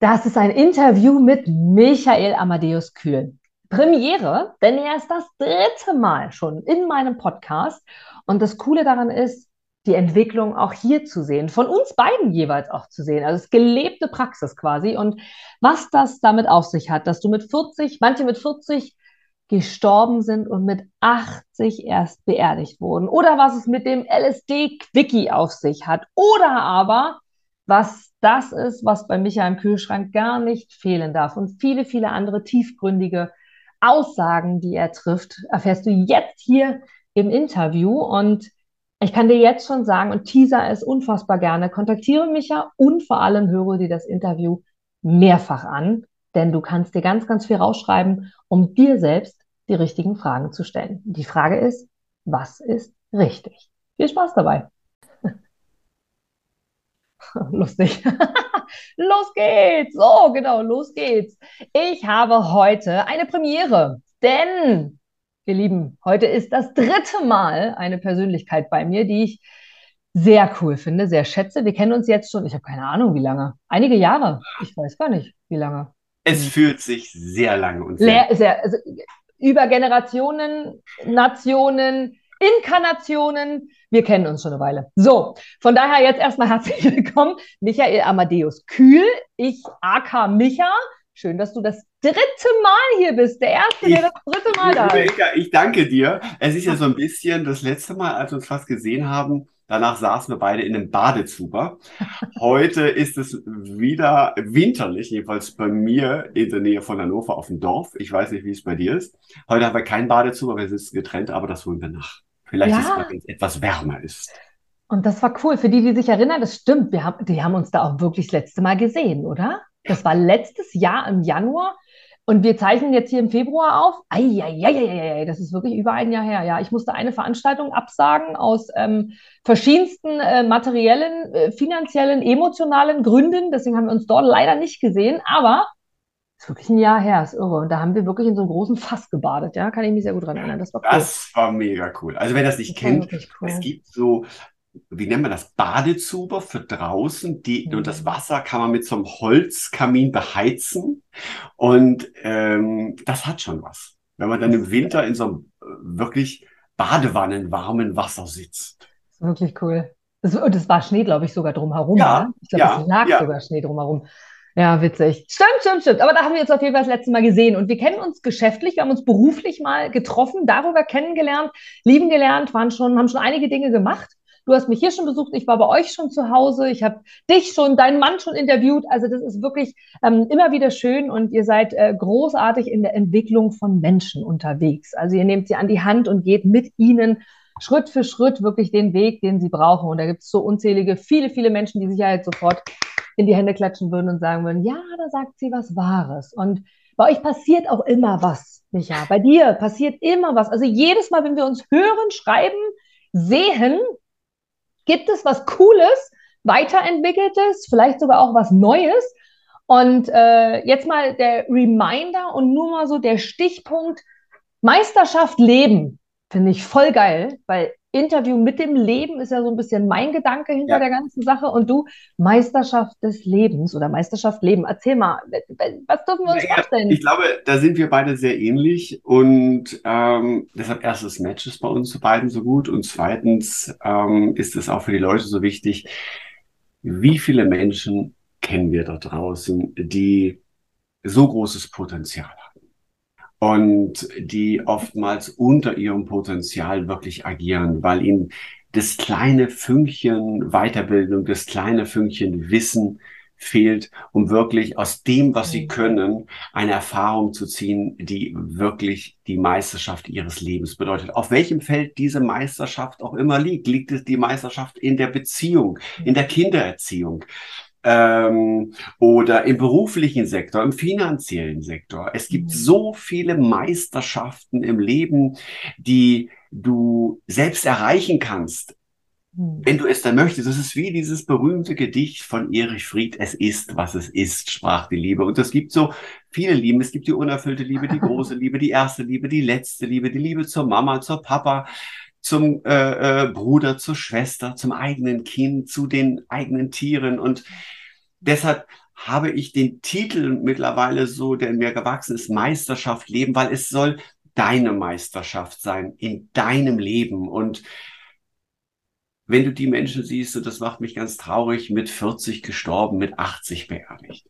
Das ist ein Interview mit Michael Amadeus Kühl. Premiere, denn er ist das dritte Mal schon in meinem Podcast. Und das Coole daran ist, die Entwicklung auch hier zu sehen, von uns beiden jeweils auch zu sehen. Also es ist gelebte Praxis quasi. Und was das damit auf sich hat, dass du mit 40, manche mit 40 gestorben sind und mit 80 erst beerdigt wurden. Oder was es mit dem LSD-Quickie auf sich hat. Oder aber was das ist, was bei Micha im Kühlschrank gar nicht fehlen darf. Und viele, viele andere tiefgründige Aussagen, die er trifft, erfährst du jetzt hier im Interview. Und ich kann dir jetzt schon sagen und teaser es unfassbar gerne, kontaktiere Micha und vor allem höre dir das Interview mehrfach an, denn du kannst dir ganz, ganz viel rausschreiben, um dir selbst die richtigen Fragen zu stellen. Die Frage ist, was ist richtig? Viel Spaß dabei. Lustig. los geht's. So, genau, los geht's. Ich habe heute eine Premiere, denn, ihr Lieben, heute ist das dritte Mal eine Persönlichkeit bei mir, die ich sehr cool finde, sehr schätze. Wir kennen uns jetzt schon, ich habe keine Ahnung, wie lange. Einige Jahre. Ich weiß gar nicht, wie lange. Es hm. fühlt sich sehr lange und sehr, sehr also, über Generationen, Nationen, Inkarnationen. Wir kennen uns schon eine Weile. So, von daher jetzt erstmal herzlich willkommen, Michael Amadeus Kühl, ich AK Micha. Schön, dass du das dritte Mal hier bist. Der erste, ich, der das dritte Mal da ist. Ich danke dir. Es ist ja so ein bisschen das letzte Mal, als wir uns fast gesehen haben, Danach saßen wir beide in einem Badezuber. Heute ist es wieder winterlich, jedenfalls bei mir in der Nähe von Hannover auf dem Dorf. Ich weiß nicht, wie es bei dir ist. Heute haben wir keinen Badezuber, wir sitzen getrennt, aber das holen wir nach. Vielleicht ja. ist es, wenn es etwas wärmer ist. Und das war cool. Für die, die sich erinnern, das stimmt. Wir haben, die haben uns da auch wirklich das letzte Mal gesehen, oder? Das war letztes Jahr im Januar. Und wir zeichnen jetzt hier im Februar auf. Eieieiei, das ist wirklich über ein Jahr her. Ja, ich musste eine Veranstaltung absagen aus ähm, verschiedensten äh, materiellen, äh, finanziellen, emotionalen Gründen. Deswegen haben wir uns dort leider nicht gesehen. Aber ist wirklich ein Jahr her, ist irre. Und da haben wir wirklich in so einem großen Fass gebadet, ja, kann ich mich sehr gut dran erinnern. Das war cool. Das war mega cool. Also wer das nicht das kennt, cool. es gibt so, wie nennt man das, Badezuber für draußen, die, mhm. und das. Wasser kann man mit so einem Holzkamin beheizen. Und ähm, das hat schon was. Wenn man dann im Winter in so einem äh, wirklich badewannenwarmen Wasser sitzt. Wirklich cool. Das, das war Schnee, glaube ich, sogar drumherum. Ja, ne? Ich glaube, ja, es lag ja. sogar Schnee drumherum. Ja, witzig. Stimmt, stimmt, stimmt. Aber da haben wir uns auf jeden Fall das letzte Mal gesehen. Und wir kennen uns geschäftlich, wir haben uns beruflich mal getroffen, darüber kennengelernt, lieben gelernt, waren schon, haben schon einige Dinge gemacht. Du hast mich hier schon besucht, ich war bei euch schon zu Hause, ich habe dich schon, deinen Mann schon interviewt. Also das ist wirklich ähm, immer wieder schön und ihr seid äh, großartig in der Entwicklung von Menschen unterwegs. Also ihr nehmt sie an die Hand und geht mit ihnen Schritt für Schritt wirklich den Weg, den sie brauchen. Und da gibt es so unzählige, viele, viele Menschen, die Sicherheit sofort in die Hände klatschen würden und sagen würden, ja, da sagt sie was Wahres. Und bei euch passiert auch immer was, Micha. Bei dir passiert immer was. Also jedes Mal, wenn wir uns hören, schreiben, sehen, gibt es was Cooles, Weiterentwickeltes, vielleicht sogar auch was Neues. Und äh, jetzt mal der Reminder und nur mal so der Stichpunkt Meisterschaft Leben. Finde ich voll geil, weil Interview mit dem Leben ist ja so ein bisschen mein Gedanke hinter ja. der ganzen Sache. Und du, Meisterschaft des Lebens oder Meisterschaft Leben. Erzähl mal, was dürfen wir uns naja, vorstellen? Ich glaube, da sind wir beide sehr ähnlich. Und ähm, deshalb erstes Match ist bei uns zu beiden so gut. Und zweitens ähm, ist es auch für die Leute so wichtig, wie viele Menschen kennen wir da draußen, die so großes Potenzial und die oftmals unter ihrem Potenzial wirklich agieren, weil ihnen das kleine Fünkchen Weiterbildung, das kleine Fünkchen Wissen fehlt, um wirklich aus dem, was sie mhm. können, eine Erfahrung zu ziehen, die wirklich die Meisterschaft ihres Lebens bedeutet. Auf welchem Feld diese Meisterschaft auch immer liegt. Liegt es die Meisterschaft in der Beziehung, in der Kindererziehung? Ähm, oder im beruflichen Sektor, im finanziellen Sektor. Es gibt mhm. so viele Meisterschaften im Leben, die du selbst erreichen kannst, mhm. wenn du es dann möchtest. Das ist wie dieses berühmte Gedicht von Erich Fried, es ist, was es ist, sprach die Liebe. Und es gibt so viele Lieben. Es gibt die unerfüllte Liebe, die große Liebe, die erste Liebe, die letzte Liebe, die Liebe zur Mama, zur Papa, zum äh, äh, Bruder, zur Schwester, zum eigenen Kind, zu den eigenen Tieren. Und deshalb habe ich den Titel mittlerweile so, der mir gewachsen ist, Meisterschaft leben, weil es soll deine Meisterschaft sein in deinem Leben. Und wenn du die Menschen siehst, und das macht mich ganz traurig, mit 40 gestorben, mit 80 beerdigt.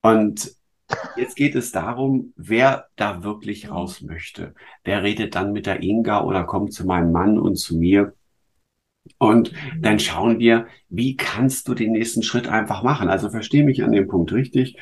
Und jetzt geht es darum, wer da wirklich raus möchte. Wer redet dann mit der Inga oder kommt zu meinem Mann und zu mir? Und dann schauen wir, wie kannst du den nächsten Schritt einfach machen. Also verstehe mich an dem Punkt richtig.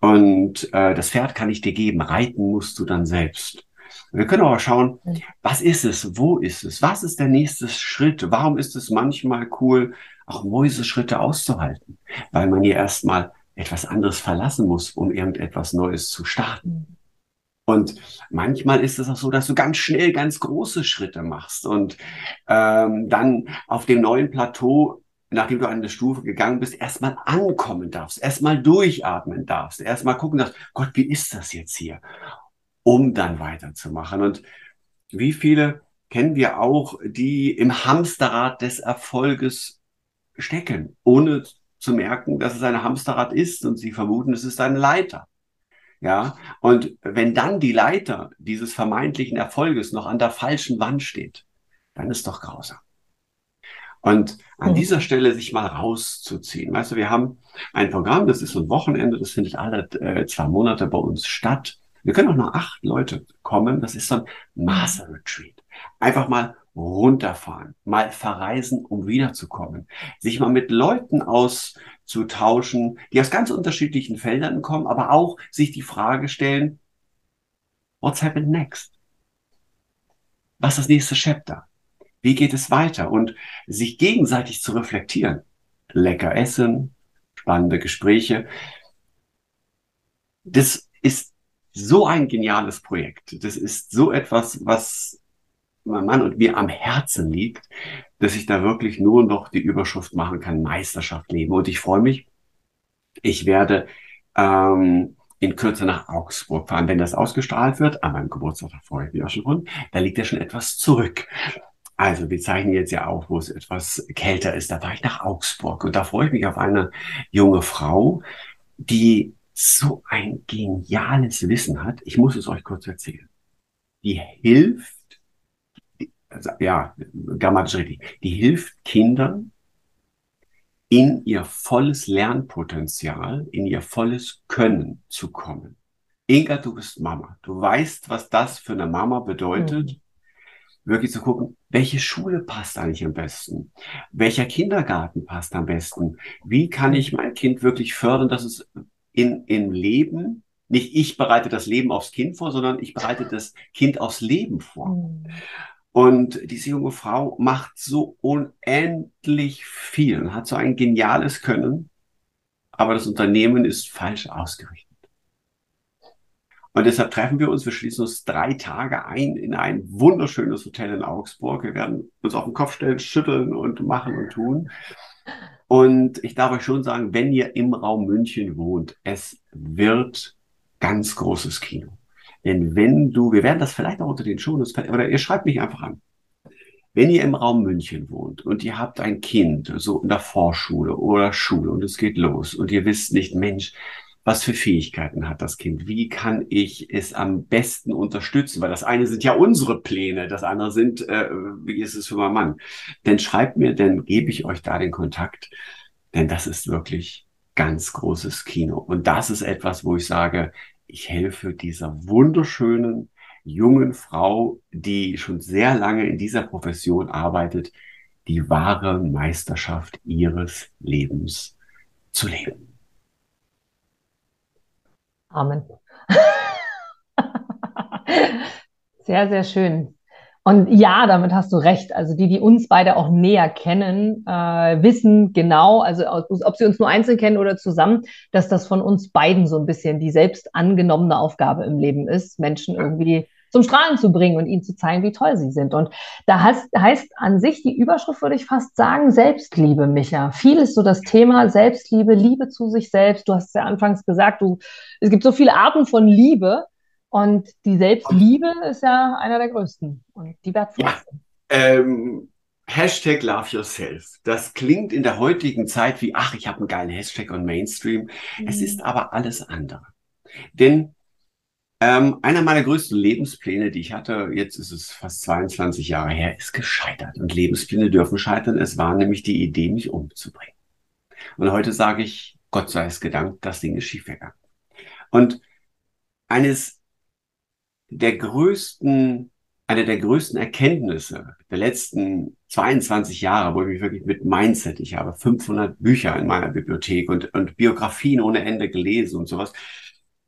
Und äh, das Pferd kann ich dir geben, reiten musst du dann selbst. Wir können aber schauen, was ist es, wo ist es, was ist der nächste Schritt, warum ist es manchmal cool, auch Mäuseschritte auszuhalten, weil man hier erstmal etwas anderes verlassen muss, um irgendetwas Neues zu starten. Und manchmal ist es auch so, dass du ganz schnell ganz große Schritte machst und ähm, dann auf dem neuen Plateau, nachdem du an eine Stufe gegangen bist, erstmal ankommen darfst, erstmal durchatmen darfst, erstmal gucken darfst, Gott, wie ist das jetzt hier? Um dann weiterzumachen. Und wie viele kennen wir auch, die im Hamsterrad des Erfolges stecken, ohne zu merken, dass es ein Hamsterrad ist und sie vermuten, es ist ein Leiter. Ja, und wenn dann die Leiter dieses vermeintlichen Erfolges noch an der falschen Wand steht, dann ist doch grausam. Und an mhm. dieser Stelle sich mal rauszuziehen. Weißt du, wir haben ein Programm, das ist so ein Wochenende, das findet alle äh, zwei Monate bei uns statt. Wir können auch noch acht Leute kommen. Das ist so ein Master Retreat. Einfach mal runterfahren, mal verreisen, um wiederzukommen, sich mal mit Leuten auszutauschen, die aus ganz unterschiedlichen Feldern kommen, aber auch sich die Frage stellen, what's happened next? Was ist das nächste Chapter? Wie geht es weiter? Und sich gegenseitig zu reflektieren. Lecker essen, spannende Gespräche. Das ist so ein geniales Projekt. Das ist so etwas, was mein Mann und mir am Herzen liegt, dass ich da wirklich nur noch die Überschrift machen kann, Meisterschaft leben. Und ich freue mich, ich werde ähm, in Kürze nach Augsburg fahren. Wenn das ausgestrahlt wird, an meinem Geburtstag, da freue ich mich auch schon rund, da liegt ja schon etwas zurück. Also wir zeichnen jetzt ja auch, wo es etwas kälter ist. Da fahre ich nach Augsburg und da freue ich mich auf eine junge Frau, die so ein geniales Wissen hat. Ich muss es euch kurz erzählen. Die hilft ja, grammatisch richtig, die hilft Kindern in ihr volles Lernpotenzial, in ihr volles Können zu kommen. Inga, du bist Mama. Du weißt, was das für eine Mama bedeutet. Mhm. Wirklich zu gucken, welche Schule passt eigentlich am besten? Welcher Kindergarten passt am besten? Wie kann ich mein Kind wirklich fördern, dass es in, im Leben, nicht ich bereite das Leben aufs Kind vor, sondern ich bereite das Kind aufs Leben vor. Mhm. Und diese junge Frau macht so unendlich viel hat so ein geniales Können, aber das Unternehmen ist falsch ausgerichtet. Und deshalb treffen wir uns, wir schließen uns drei Tage ein in ein wunderschönes Hotel in Augsburg. Wir werden uns auf den Kopf stellen, schütteln und machen und tun. Und ich darf euch schon sagen, wenn ihr im Raum München wohnt, es wird ganz großes Kino. Denn wenn du, wir werden das vielleicht auch unter den Shownotes, oder ihr schreibt mich einfach an. Wenn ihr im Raum München wohnt und ihr habt ein Kind, so in der Vorschule oder Schule und es geht los und ihr wisst nicht, Mensch, was für Fähigkeiten hat das Kind? Wie kann ich es am besten unterstützen? Weil das eine sind ja unsere Pläne, das andere sind, äh, wie ist es für meinen Mann? Denn schreibt mir, dann gebe ich euch da den Kontakt, denn das ist wirklich ganz großes Kino. Und das ist etwas, wo ich sage, ich helfe dieser wunderschönen jungen Frau, die schon sehr lange in dieser Profession arbeitet, die wahre Meisterschaft ihres Lebens zu leben. Amen. sehr, sehr schön. Und ja, damit hast du recht. Also die, die uns beide auch näher kennen, äh, wissen genau, also ob sie uns nur einzeln kennen oder zusammen, dass das von uns beiden so ein bisschen die selbst angenommene Aufgabe im Leben ist, Menschen irgendwie zum Strahlen zu bringen und ihnen zu zeigen, wie toll sie sind. Und da heißt, heißt an sich die Überschrift, würde ich fast sagen, Selbstliebe, Micha. Viel ist so das Thema Selbstliebe, Liebe zu sich selbst. Du hast ja anfangs gesagt, du, es gibt so viele Arten von Liebe. Und die Selbstliebe ist ja einer der größten und die wertvollsten. Ja, ähm, Hashtag Love Yourself. Das klingt in der heutigen Zeit wie, ach, ich habe einen geilen Hashtag on Mainstream. Mhm. Es ist aber alles andere. Denn ähm, einer meiner größten Lebenspläne, die ich hatte, jetzt ist es fast 22 Jahre her, ist gescheitert. Und Lebenspläne dürfen scheitern. Es war nämlich die Idee, mich umzubringen. Und heute sage ich, Gott sei es gedankt, das Ding ist schiefgegangen. Und eines der größten eine der größten Erkenntnisse der letzten 22 Jahre, wo ich mich wirklich mit Mindset, ich habe 500 Bücher in meiner Bibliothek und, und Biografien ohne Ende gelesen und sowas.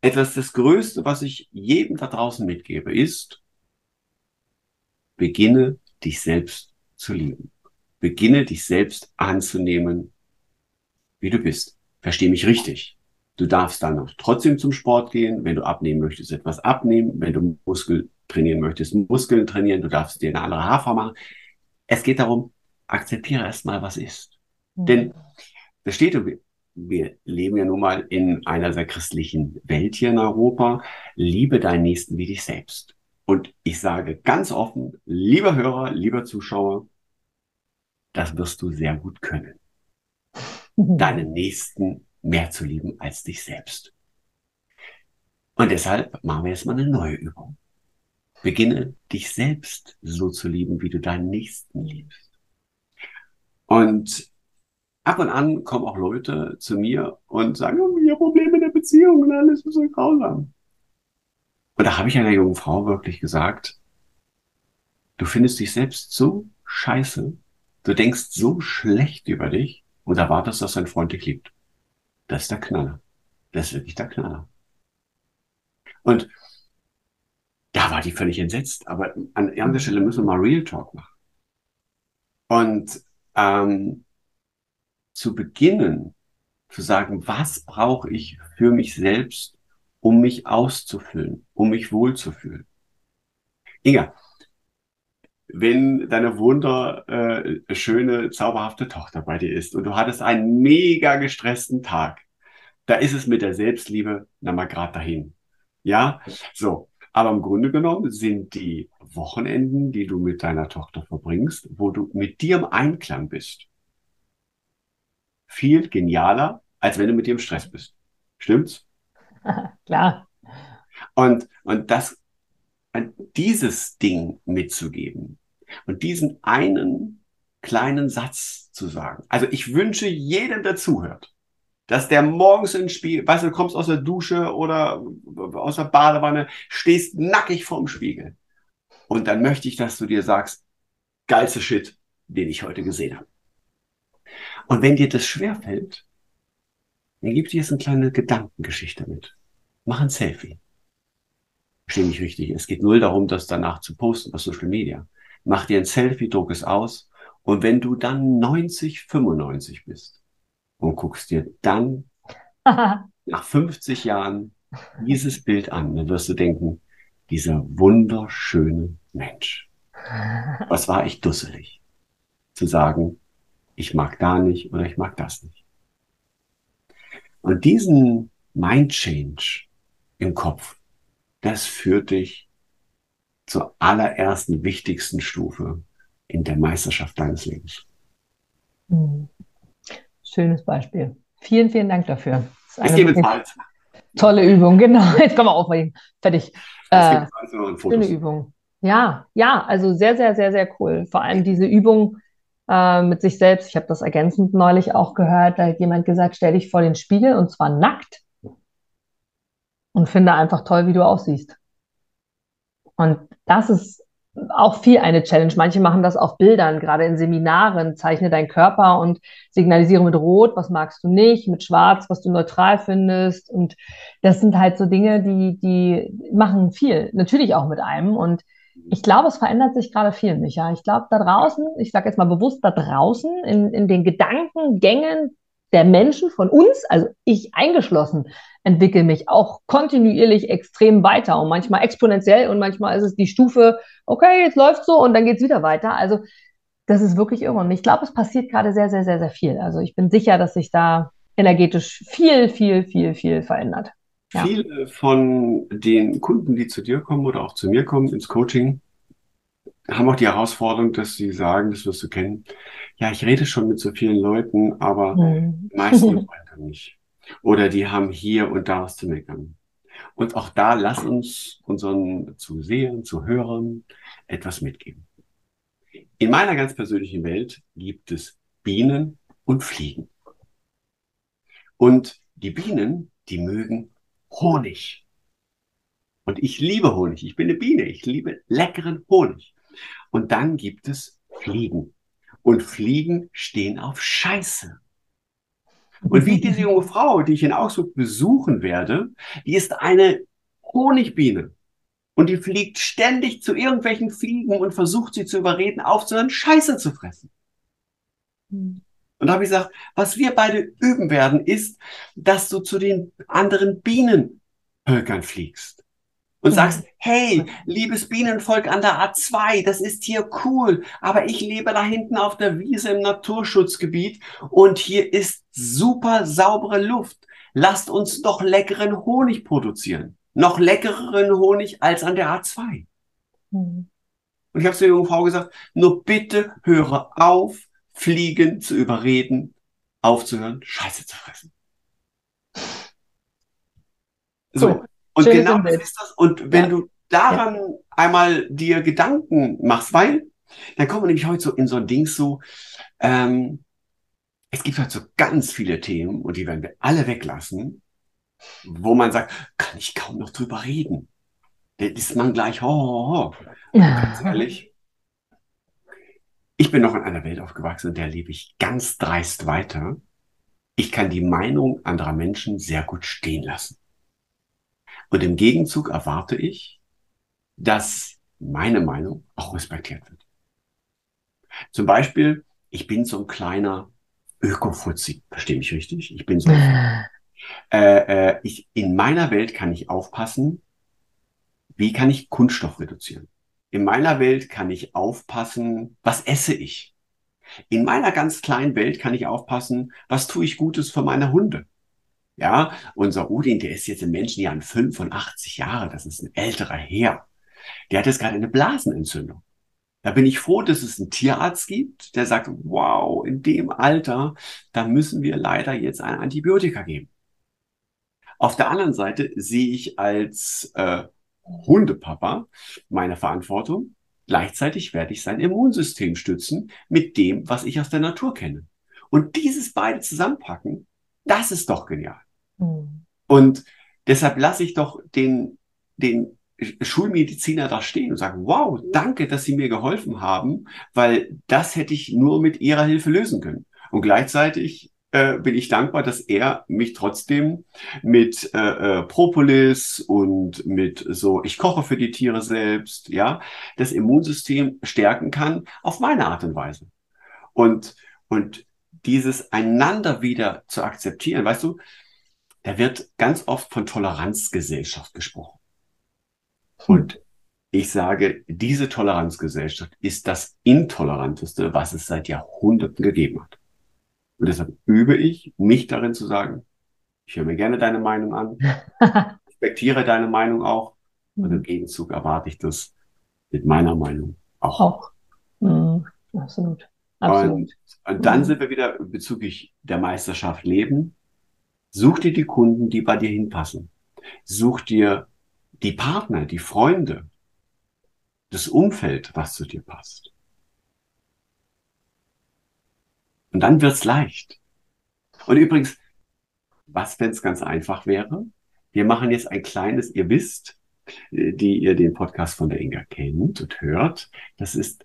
Etwas das Größte, was ich jedem da draußen mitgebe, ist, beginne dich selbst zu lieben. Beginne dich selbst anzunehmen, wie du bist. Versteh mich richtig. Du darfst dann noch trotzdem zum Sport gehen, wenn du abnehmen möchtest, etwas abnehmen, wenn du Muskel trainieren möchtest, Muskeln trainieren, du darfst dir eine andere Haarform machen. Es geht darum, akzeptiere erstmal, was ist. Mhm. Denn das steht, wir leben ja nun mal in einer sehr christlichen Welt hier in Europa. Liebe deinen Nächsten wie dich selbst. Und ich sage ganz offen, lieber Hörer, lieber Zuschauer, das wirst du sehr gut können. Deinen Nächsten mehr zu lieben als dich selbst. Und deshalb machen wir jetzt mal eine neue Übung. Beginne dich selbst so zu lieben, wie du deinen Nächsten liebst. Und ab und an kommen auch Leute zu mir und sagen, oh, ich habe Probleme in der Beziehung und alles ist so grausam. Und da habe ich einer jungen Frau wirklich gesagt, du findest dich selbst so scheiße, du denkst so schlecht über dich und erwartest, dass dein Freund dich liebt. Das ist der Knaller. Das ist wirklich der Knaller. Und da war die völlig entsetzt. Aber an irgendeiner Stelle müssen wir mal Real Talk machen. Und ähm, zu beginnen, zu sagen, was brauche ich für mich selbst, um mich auszufüllen, um mich wohlzufühlen. Inga, wenn deine wunder äh, zauberhafte Tochter bei dir ist und du hattest einen mega gestressten Tag, da ist es mit der Selbstliebe na mal gerade dahin. Ja, so. Aber im Grunde genommen sind die Wochenenden, die du mit deiner Tochter verbringst, wo du mit dir im Einklang bist, viel genialer, als wenn du mit dir im Stress bist. Stimmt's? Klar. Und, und das, dieses Ding mitzugeben und diesen einen kleinen Satz zu sagen. Also ich wünsche jedem, der zuhört, dass der morgens ins Spiegel, weißt du, du kommst aus der Dusche oder aus der Badewanne, stehst nackig vorm Spiegel. Und dann möchte ich, dass du dir sagst, geilste Shit, den ich heute gesehen habe. Und wenn dir das schwerfällt, dann gib dir jetzt eine kleine Gedankengeschichte mit. Mach ein Selfie. Verstehe mich richtig. Es geht null darum, das danach zu posten auf Social Media. Mach dir ein Selfie, druck es aus. Und wenn du dann 90, 95 bist, und guckst dir dann nach 50 Jahren dieses Bild an, dann wirst du denken, dieser wunderschöne Mensch. Was war ich dusselig? Zu sagen, ich mag da nicht oder ich mag das nicht. Und diesen Mind Change im Kopf, das führt dich zur allerersten wichtigsten Stufe in der Meisterschaft deines Lebens. Mhm. Schönes Beispiel. Vielen, vielen Dank dafür. Das ist eine bezahlt. Tolle Übung, genau. Jetzt können wir aufregen. Fertig. Äh, schöne Übung. Ja, ja, also sehr, sehr, sehr, sehr cool. Vor allem diese Übung äh, mit sich selbst. Ich habe das ergänzend neulich auch gehört. Da hat jemand gesagt, stell dich vor den Spiegel und zwar nackt und finde einfach toll, wie du aussiehst. Und das ist auch viel eine Challenge. Manche machen das auf Bildern, gerade in Seminaren. Zeichne deinen Körper und signalisiere mit Rot, was magst du nicht, mit Schwarz, was du neutral findest. Und das sind halt so Dinge, die, die machen viel. Natürlich auch mit einem. Und ich glaube, es verändert sich gerade viel, Micha. Ich glaube, da draußen, ich sage jetzt mal bewusst da draußen, in, in den Gedankengängen der Menschen von uns, also ich eingeschlossen, entwickle mich auch kontinuierlich extrem weiter und manchmal exponentiell und manchmal ist es die Stufe, okay, jetzt läuft so und dann geht es wieder weiter. Also das ist wirklich irre. Und ich glaube, es passiert gerade sehr, sehr, sehr, sehr viel. Also ich bin sicher, dass sich da energetisch viel, viel, viel, viel verändert. Ja. Viele von den Kunden, die zu dir kommen oder auch zu mir kommen ins Coaching, haben auch die Herausforderung, dass sie sagen, das wirst du kennen, ja, ich rede schon mit so vielen Leuten, aber mhm. meisten wollen nicht. Oder die haben hier und da was zu meckern. Und auch da lass uns unseren Zusehern, Zuhörern etwas mitgeben. In meiner ganz persönlichen Welt gibt es Bienen und Fliegen. Und die Bienen, die mögen Honig. Und ich liebe Honig. Ich bin eine Biene. Ich liebe leckeren Honig. Und dann gibt es Fliegen. Und Fliegen stehen auf Scheiße. Und wie diese junge Frau, die ich in Augsburg besuchen werde, die ist eine Honigbiene. Und die fliegt ständig zu irgendwelchen Fliegen und versucht sie zu überreden, aufzuhören, Scheiße zu fressen. Und da habe ich gesagt, was wir beide üben werden, ist, dass du zu den anderen Bienenvölkern fliegst und sagst, hey, liebes Bienenvolk an der A2, das ist hier cool, aber ich lebe da hinten auf der Wiese im Naturschutzgebiet und hier ist super saubere Luft. Lasst uns doch leckeren Honig produzieren. Noch leckereren Honig als an der A2. Mhm. Und ich habe zu der jungen Frau gesagt, nur bitte höre auf, Fliegen zu überreden, aufzuhören, Scheiße zu fressen. So. Und Schönes genau das ist das. Und wenn ja. du daran ja. einmal dir Gedanken machst, weil dann kommen wir nämlich heute so in so ein Ding so, ähm, es gibt halt so ganz viele Themen und die werden wir alle weglassen, wo man sagt, kann ich kaum noch drüber reden. Da ist man gleich, ho, ho, ho. Ganz ehrlich, ich bin noch in einer Welt aufgewachsen, in der lebe ich ganz dreist weiter. Ich kann die Meinung anderer Menschen sehr gut stehen lassen. Und im Gegenzug erwarte ich, dass meine Meinung auch respektiert wird. Zum Beispiel, ich bin so ein kleiner Öko-Fuzzi. Verstehe mich richtig? Ich bin so. äh, äh, ich, in meiner Welt kann ich aufpassen, wie kann ich Kunststoff reduzieren? In meiner Welt kann ich aufpassen, was esse ich? In meiner ganz kleinen Welt kann ich aufpassen, was tue ich Gutes für meine Hunde? Ja, unser Udin, der ist jetzt im Menschenjahren 85 Jahre, das ist ein älterer Herr. Der hat jetzt gerade eine Blasenentzündung. Da bin ich froh, dass es einen Tierarzt gibt, der sagt, wow, in dem Alter, da müssen wir leider jetzt ein Antibiotika geben. Auf der anderen Seite sehe ich als äh, Hundepapa meine Verantwortung. Gleichzeitig werde ich sein Immunsystem stützen mit dem, was ich aus der Natur kenne. Und dieses beide zusammenpacken, das ist doch genial. Mhm. Und deshalb lasse ich doch den, den Schulmediziner da stehen und sagen, wow, danke, dass Sie mir geholfen haben, weil das hätte ich nur mit Ihrer Hilfe lösen können. Und gleichzeitig äh, bin ich dankbar, dass er mich trotzdem mit äh, äh, Propolis und mit so, ich koche für die Tiere selbst, ja, das Immunsystem stärken kann auf meine Art und Weise. Und, und dieses einander wieder zu akzeptieren, weißt du, da wird ganz oft von Toleranzgesellschaft gesprochen. Hm. Und ich sage, diese Toleranzgesellschaft ist das Intoleranteste, was es seit Jahrhunderten gegeben hat. Und deshalb übe ich, mich darin zu sagen, ich höre mir gerne deine Meinung an, respektiere deine Meinung auch und im hm. Gegenzug erwarte ich das mit meiner Meinung auch. Auch. Mhm. Absolut. Absolut. Und, und dann mhm. sind wir wieder bezüglich der Meisterschaft Leben. Such dir die Kunden, die bei dir hinpassen. Such dir die Partner, die Freunde, das Umfeld, was zu dir passt. Und dann wird's leicht. Und übrigens, was, wenn es ganz einfach wäre? Wir machen jetzt ein kleines, ihr wisst, die ihr den Podcast von der Inga kennt und hört. Das ist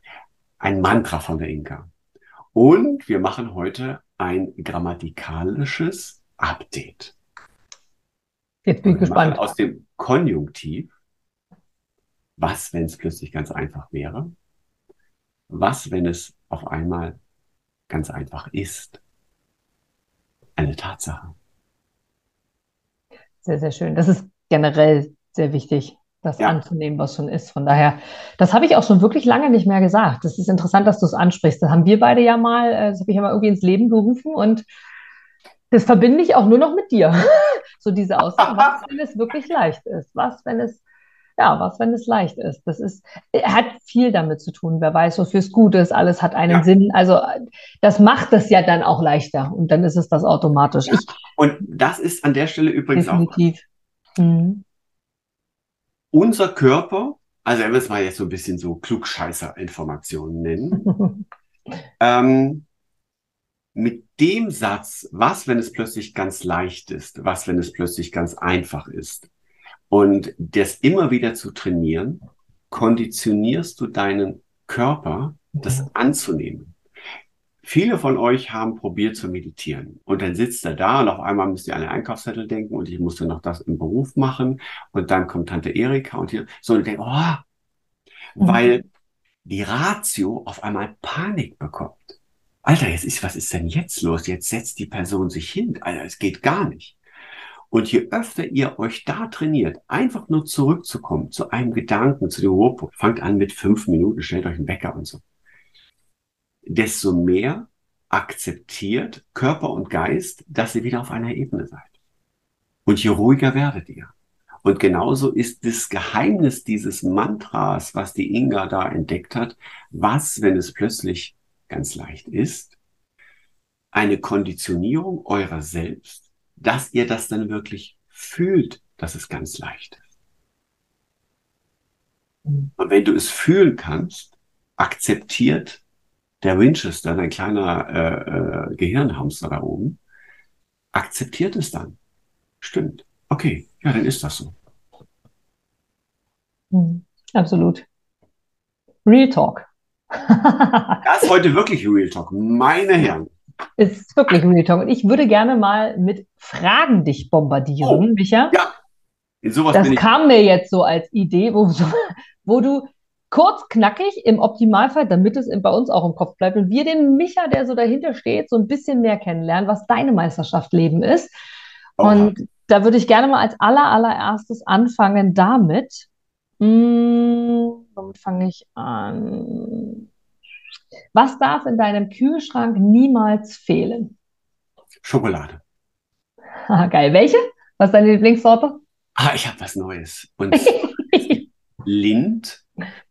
ein Mantra von der Inga. Und wir machen heute ein grammatikalisches Update. Jetzt bin ich gespannt. Aus dem Konjunktiv. Was, wenn es plötzlich ganz einfach wäre? Was, wenn es auf einmal ganz einfach ist? Eine Tatsache. Sehr, sehr schön. Das ist generell sehr wichtig, das ja. anzunehmen, was schon ist. Von daher, das habe ich auch schon wirklich lange nicht mehr gesagt. Das ist interessant, dass du es ansprichst. Das haben wir beide ja mal, äh, das habe ich ja mal irgendwie ins Leben gerufen und das verbinde ich auch nur noch mit dir. so diese Aussage, was, wenn es wirklich leicht ist? Was, wenn es ja, was, wenn es leicht ist? Das ist, hat viel damit zu tun. Wer weiß, wofür es gut ist, alles hat einen ja. Sinn. Also, das macht es ja dann auch leichter und dann ist es das automatisch. Ja. Ich, und das ist an der Stelle übrigens definitiv. auch. Mhm. Unser Körper, also wenn wir es mal jetzt so ein bisschen so Klugscheißer-Informationen nennen, ähm, mit dem Satz, was, wenn es plötzlich ganz leicht ist, was, wenn es plötzlich ganz einfach ist, und das immer wieder zu trainieren, konditionierst du deinen Körper, das mhm. anzunehmen. Viele von euch haben probiert zu meditieren und dann sitzt er da und auf einmal müsst ihr an den Einkaufszettel denken und ich musste noch das im Beruf machen und dann kommt Tante Erika und hier so und denkt, oh, mhm. weil die Ratio auf einmal Panik bekommt. Alter, jetzt ist, was ist denn jetzt los? Jetzt setzt die Person sich hin. Alter, es geht gar nicht. Und je öfter ihr euch da trainiert, einfach nur zurückzukommen zu einem Gedanken, zu dem Ruhepunkt, fangt an mit fünf Minuten, stellt euch einen Wecker und so, desto mehr akzeptiert Körper und Geist, dass ihr wieder auf einer Ebene seid. Und je ruhiger werdet ihr. Und genauso ist das Geheimnis dieses Mantras, was die Inga da entdeckt hat, was, wenn es plötzlich ganz leicht ist, eine Konditionierung eurer selbst dass ihr das dann wirklich fühlt, dass es ganz leicht ist. Und wenn du es fühlen kannst, akzeptiert der Winchester, dein kleiner äh, äh, Gehirnhamster da oben, akzeptiert es dann. Stimmt. Okay, ja, dann ist das so. Mhm. Absolut. Real Talk. Das ist heute wirklich Real Talk, meine Herren. Ist wirklich Real Talk. Und ich würde gerne mal mit Fragen dich bombardieren, oh, Micha. Ja. Sowas das kam mir jetzt so als Idee, wo, wo du kurz, knackig, im Optimalfall, damit es bei uns auch im Kopf bleibt und wir den Micha, der so dahinter steht, so ein bisschen mehr kennenlernen, was deine Meisterschaft Leben ist. Oha. Und da würde ich gerne mal als aller, allererstes anfangen damit. Hm, womit fange ich an? Was darf in deinem Kühlschrank niemals fehlen? Schokolade. Ah, geil. Welche? Was ist deine Lieblingssorte? Ah, ich habe was Neues. Und Lind.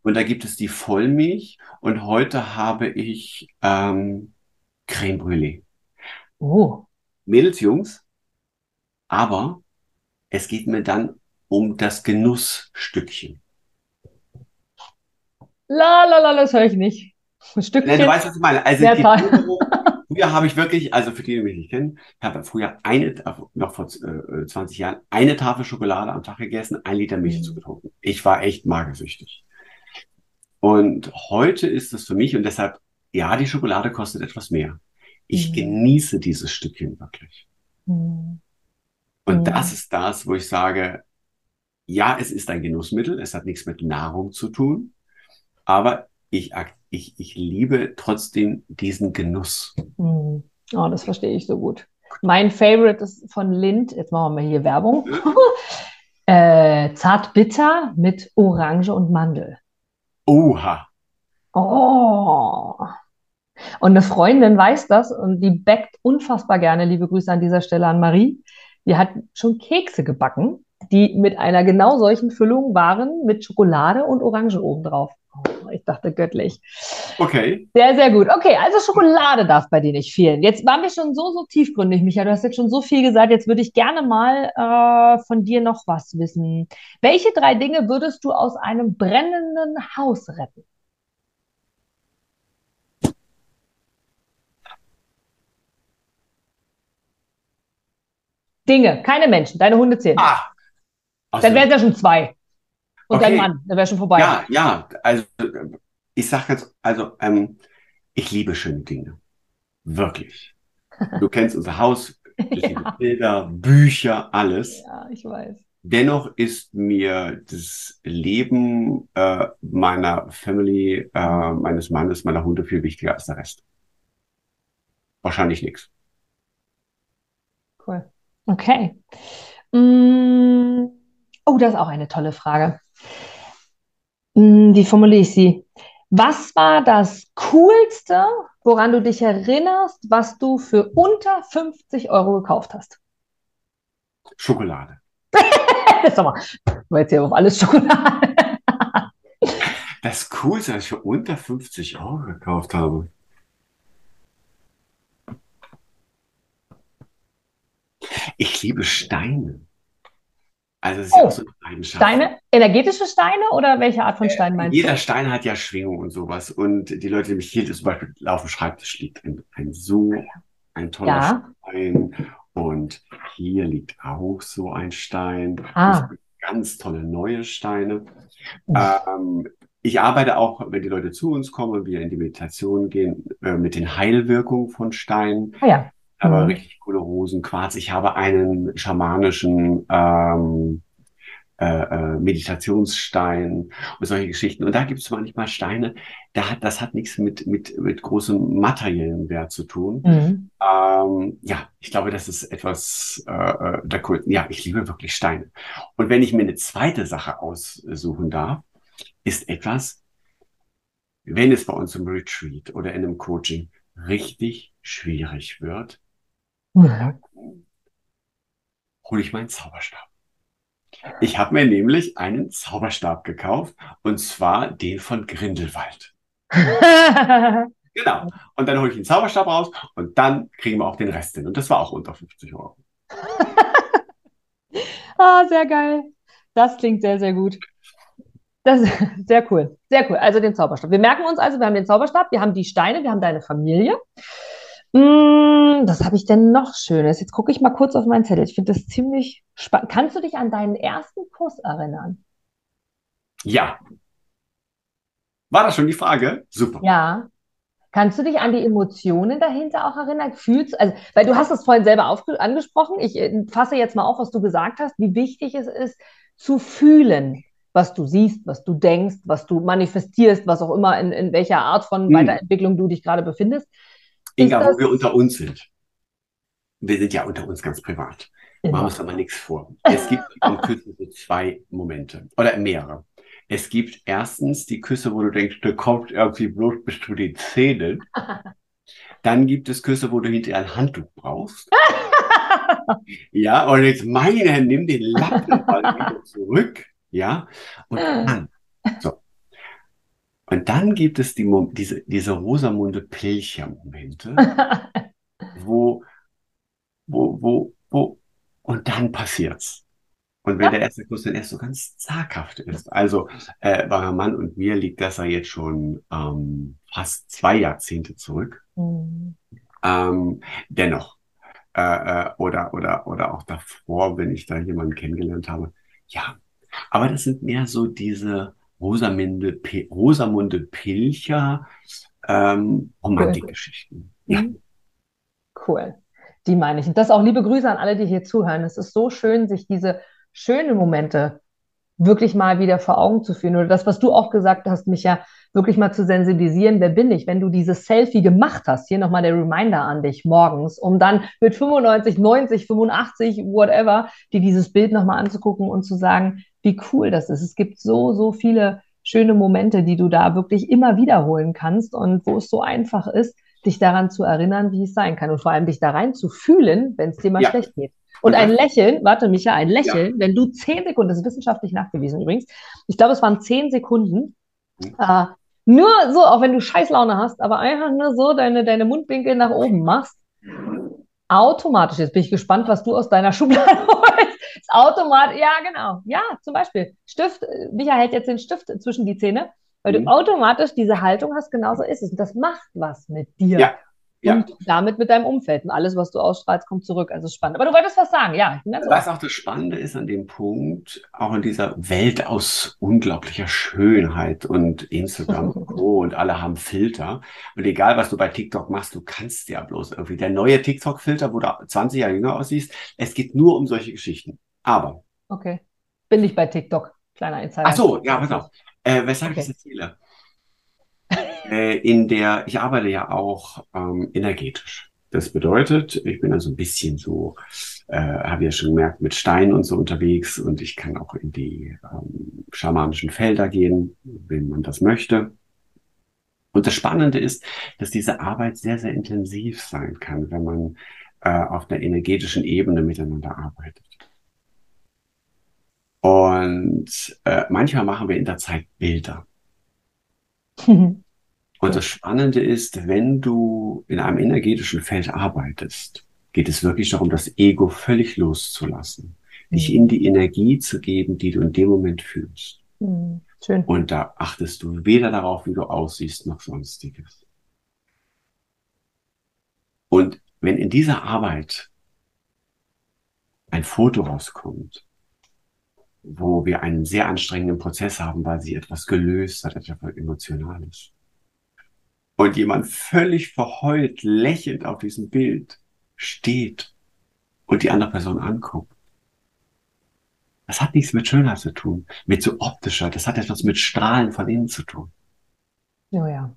Und da gibt es die Vollmilch. Und heute habe ich ähm, Creme Brûlée. Oh. Mädels, Jungs. Aber es geht mir dann um das Genussstückchen. La, la, la, das höre ich nicht. Ein Stückchen. Ja, du weißt, was ich meine. Also früher habe ich wirklich, also für die, die mich nicht kennen, ich habe früher eine, noch vor äh, 20 Jahren, eine Tafel Schokolade am Tag gegessen, ein Liter Milch mhm. zugetrunken. Ich war echt magersüchtig. Und heute ist es für mich, und deshalb, ja, die Schokolade kostet etwas mehr. Ich mhm. genieße dieses Stückchen wirklich. Mhm. Und das ist das, wo ich sage, ja, es ist ein Genussmittel, es hat nichts mit Nahrung zu tun, aber ich, ich, ich liebe trotzdem diesen Genuss. Mm. Oh, das verstehe ich so gut. Mein Favorite ist von Lind, jetzt machen wir mal hier Werbung. äh, Zartbitter mit Orange und Mandel. Oha. Oh. Und eine Freundin weiß das und die backt unfassbar gerne. Liebe Grüße an dieser Stelle an Marie. Die hat schon Kekse gebacken, die mit einer genau solchen Füllung waren, mit Schokolade und Orange obendrauf. Oh, ich dachte göttlich. Okay. Sehr, sehr gut. Okay, also Schokolade darf bei dir nicht fehlen. Jetzt waren wir schon so, so tiefgründig, Micha. Du hast jetzt schon so viel gesagt. Jetzt würde ich gerne mal äh, von dir noch was wissen. Welche drei Dinge würdest du aus einem brennenden Haus retten? Dinge, keine Menschen, deine Hunde zählen. Ah. Dann wären es ja schon zwei. Und okay. dein Mann, der wäre schon vorbei. Ja, ja, also ich sag jetzt, also ähm, ich liebe schöne Dinge. Wirklich. Du kennst unser Haus, ja. Bilder, Bücher, alles. Ja, ich weiß. Dennoch ist mir das Leben äh, meiner Family, äh, meines Mannes, meiner Hunde viel wichtiger als der Rest. Wahrscheinlich nichts. Cool. Okay. Mm. Oh, das ist auch eine tolle Frage. Hm, wie formuliere ich sie? Was war das Coolste, woran du dich erinnerst, was du für unter 50 Euro gekauft hast? Schokolade. Sag mal, du jetzt hier auf alles Schokolade. das Coolste, was ich für unter 50 Euro gekauft habe. Ich liebe Steine. Also es ist oh, ja auch so eine Leidenschaft. Steine? Energetische Steine oder welche Art von Stein äh, meinst jeder du? Jeder Stein hat ja Schwingung und sowas. Und die Leute, die mich hier zum Beispiel auf dem Schreibtisch liegt, ein, ein so ein toller ja. Stein. Und hier liegt auch so ein Stein. Ah. Ganz tolle neue Steine. Mhm. Ähm, ich arbeite auch, wenn die Leute zu uns kommen und wir in die Meditation gehen, äh, mit den Heilwirkungen von Steinen. Ah ja aber mhm. richtig coole Rosenquarz. Ich habe einen schamanischen ähm, äh, äh, Meditationsstein und solche Geschichten. Und da gibt es manchmal Steine, da hat, das hat nichts mit, mit, mit großem materiellen Wert zu tun. Mhm. Ähm, ja, ich glaube, das ist etwas äh, äh der Kult. Ja, ich liebe wirklich Steine. Und wenn ich mir eine zweite Sache aussuchen darf, ist etwas, wenn es bei uns im Retreat oder in einem Coaching richtig schwierig wird, Mhm. Hole ich meinen Zauberstab. Ich habe mir nämlich einen Zauberstab gekauft und zwar den von Grindelwald. genau. Und dann hole ich den Zauberstab raus und dann kriegen wir auch den Rest hin. Und das war auch unter 50 Euro. ah, sehr geil. Das klingt sehr, sehr gut. Das ist sehr cool. Sehr cool. Also den Zauberstab. Wir merken uns also, wir haben den Zauberstab, wir haben die Steine, wir haben deine Familie. Mm, das habe ich denn noch Schönes. Jetzt gucke ich mal kurz auf meinen Zettel. Ich finde das ziemlich spannend. Kannst du dich an deinen ersten Kurs erinnern? Ja. War das schon die Frage? Super. Ja. Kannst du dich an die Emotionen dahinter auch erinnern? Fühlst also, weil du hast es vorhin selber angesprochen. Ich äh, fasse jetzt mal auf, was du gesagt hast, wie wichtig es ist, zu fühlen, was du siehst, was du denkst, was du manifestierst, was auch immer, in, in welcher Art von hm. Weiterentwicklung du dich gerade befindest. Inga, wo wir unter uns sind. Wir sind ja unter uns ganz privat. Machen wir uns mal nichts vor. Es gibt am Küssen so zwei Momente oder mehrere. Es gibt erstens die Küsse, wo du denkst, du kommst irgendwie bloß bis zu den Zähnen. Dann gibt es Küsse, wo du hinterher ein Handtuch brauchst. ja, und jetzt meine, nimm den Lappen mal wieder zurück. Ja, und dann. So. Und dann gibt es die, diese, diese Rosamunde Pilcher-Momente, wo, wo, wo, wo, und dann passiert's. Und wenn der erste Kuss dann erst so ganz zaghaft ist, also äh, bei meinem Mann und mir liegt das ja jetzt schon ähm, fast zwei Jahrzehnte zurück. Mhm. Ähm, dennoch, äh, äh, oder, oder, oder auch davor, wenn ich da jemanden kennengelernt habe, ja. Aber das sind mehr so diese, Rosamunde, Rosamunde Pilcher ähm, Romantikgeschichten. Cool. Ja. Mhm. Cool. Die meine ich. Und das auch liebe Grüße an alle, die hier zuhören. Es ist so schön, sich diese schönen Momente wirklich mal wieder vor Augen zu führen. Oder das, was du auch gesagt hast, mich ja wirklich mal zu sensibilisieren, wer bin ich, wenn du dieses Selfie gemacht hast. Hier nochmal der Reminder an dich morgens, um dann mit 95, 90, 85, whatever, dir dieses Bild nochmal anzugucken und zu sagen, wie cool das ist. Es gibt so, so viele schöne Momente, die du da wirklich immer wiederholen kannst und wo es so einfach ist, dich daran zu erinnern, wie es sein kann und vor allem dich da rein zu fühlen, wenn es dir mal ja. schlecht geht. Und ein Lächeln, warte Micha, ein Lächeln, ja. wenn du zehn Sekunden, das ist wissenschaftlich nachgewiesen übrigens, ich glaube, es waren zehn Sekunden, mhm. äh, nur so, auch wenn du Scheißlaune hast, aber einfach nur so deine, deine Mundwinkel nach oben machst, automatisch, jetzt bin ich gespannt, was du aus deiner Schublade holst, automatisch, ja genau, ja, zum Beispiel, Stift, Micha hält jetzt den Stift zwischen die Zähne, weil mhm. du automatisch diese Haltung hast, genauso ist es und das macht was mit dir. Ja ja. und damit mit deinem Umfeld. Und alles, was du ausstrahlst, kommt zurück. Also spannend. Aber du wolltest was sagen, ja. was auch das Spannende ist an dem Punkt, auch in dieser Welt aus unglaublicher Schönheit und Instagram und Co. und alle haben Filter. Und egal, was du bei TikTok machst, du kannst ja bloß irgendwie. Der neue TikTok-Filter, wo du 20 Jahre jünger aussiehst, es geht nur um solche Geschichten. Aber. Okay. Bin ich bei TikTok. Kleiner Insider. Ach so, ja, pass auf. Äh, weshalb okay. ich das erzähle? äh, in der, ich arbeite ja auch ähm, energetisch. Das bedeutet, ich bin also ein bisschen so, äh, habe ja schon gemerkt, mit Steinen und so unterwegs und ich kann auch in die ähm, schamanischen Felder gehen, wenn man das möchte. Und das Spannende ist, dass diese Arbeit sehr, sehr intensiv sein kann, wenn man äh, auf der energetischen Ebene miteinander arbeitet. Und äh, manchmal machen wir in der Zeit Bilder. Und das Spannende ist, wenn du in einem energetischen Feld arbeitest, geht es wirklich darum, das Ego völlig loszulassen, mhm. dich in die Energie zu geben, die du in dem Moment fühlst. Mhm. Schön. Und da achtest du weder darauf, wie du aussiehst, noch sonstiges. Und wenn in dieser Arbeit ein Foto rauskommt, wo wir einen sehr anstrengenden Prozess haben, weil sie etwas gelöst hat, etwas Emotionales. Und jemand völlig verheult, lächelnd auf diesem Bild steht und die andere Person anguckt. Das hat nichts mit Schönheit zu tun, mit so optischer, das hat etwas mit Strahlen von innen zu tun. Oh ja.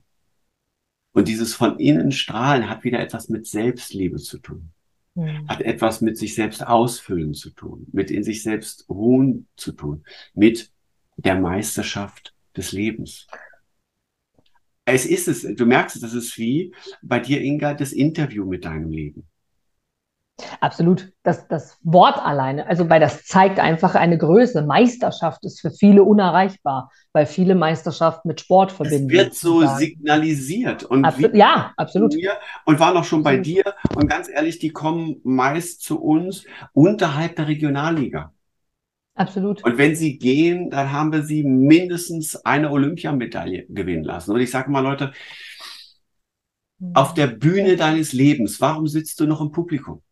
Und dieses von innen Strahlen hat wieder etwas mit Selbstliebe zu tun. Mhm. Hat etwas mit sich selbst ausfüllen zu tun, mit in sich selbst ruhen zu tun, mit der Meisterschaft des Lebens. Es ist es, du merkst es, das ist wie bei dir, Inga, das Interview mit deinem Leben. Absolut. Das, das Wort alleine, also weil das zeigt einfach eine Größe. Meisterschaft ist für viele unerreichbar, weil viele Meisterschaft mit Sport verbinden. Es wird so sozusagen. signalisiert. Und Absol ja, absolut. Und war noch schon bei dir. Und ganz ehrlich, die kommen meist zu uns unterhalb der Regionalliga. Absolut. Und wenn sie gehen, dann haben wir sie mindestens eine Olympiamedaille gewinnen lassen. Und ich sage mal, Leute, auf der Bühne deines Lebens, warum sitzt du noch im Publikum?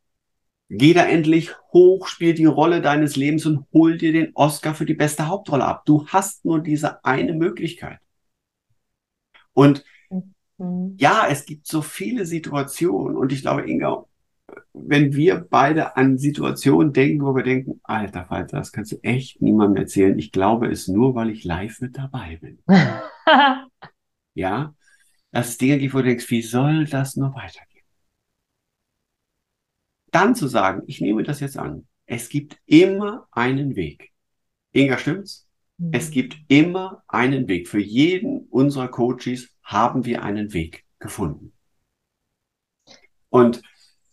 Geh da endlich hoch, spiel die Rolle deines Lebens und hol dir den Oscar für die beste Hauptrolle ab. Du hast nur diese eine Möglichkeit. Und mhm. ja, es gibt so viele Situationen und ich glaube, Inga, wenn wir beide an Situationen denken, wo wir denken, alter Falter, das kannst du echt niemandem erzählen. Ich glaube es nur, weil ich live mit dabei bin. ja, dass es Dinge gibt, wo du denkst, wie soll das nur weitergehen? Dann zu sagen, ich nehme das jetzt an. Es gibt immer einen Weg. Inga, stimmt's? Mhm. Es gibt immer einen Weg. Für jeden unserer Coaches haben wir einen Weg gefunden. Und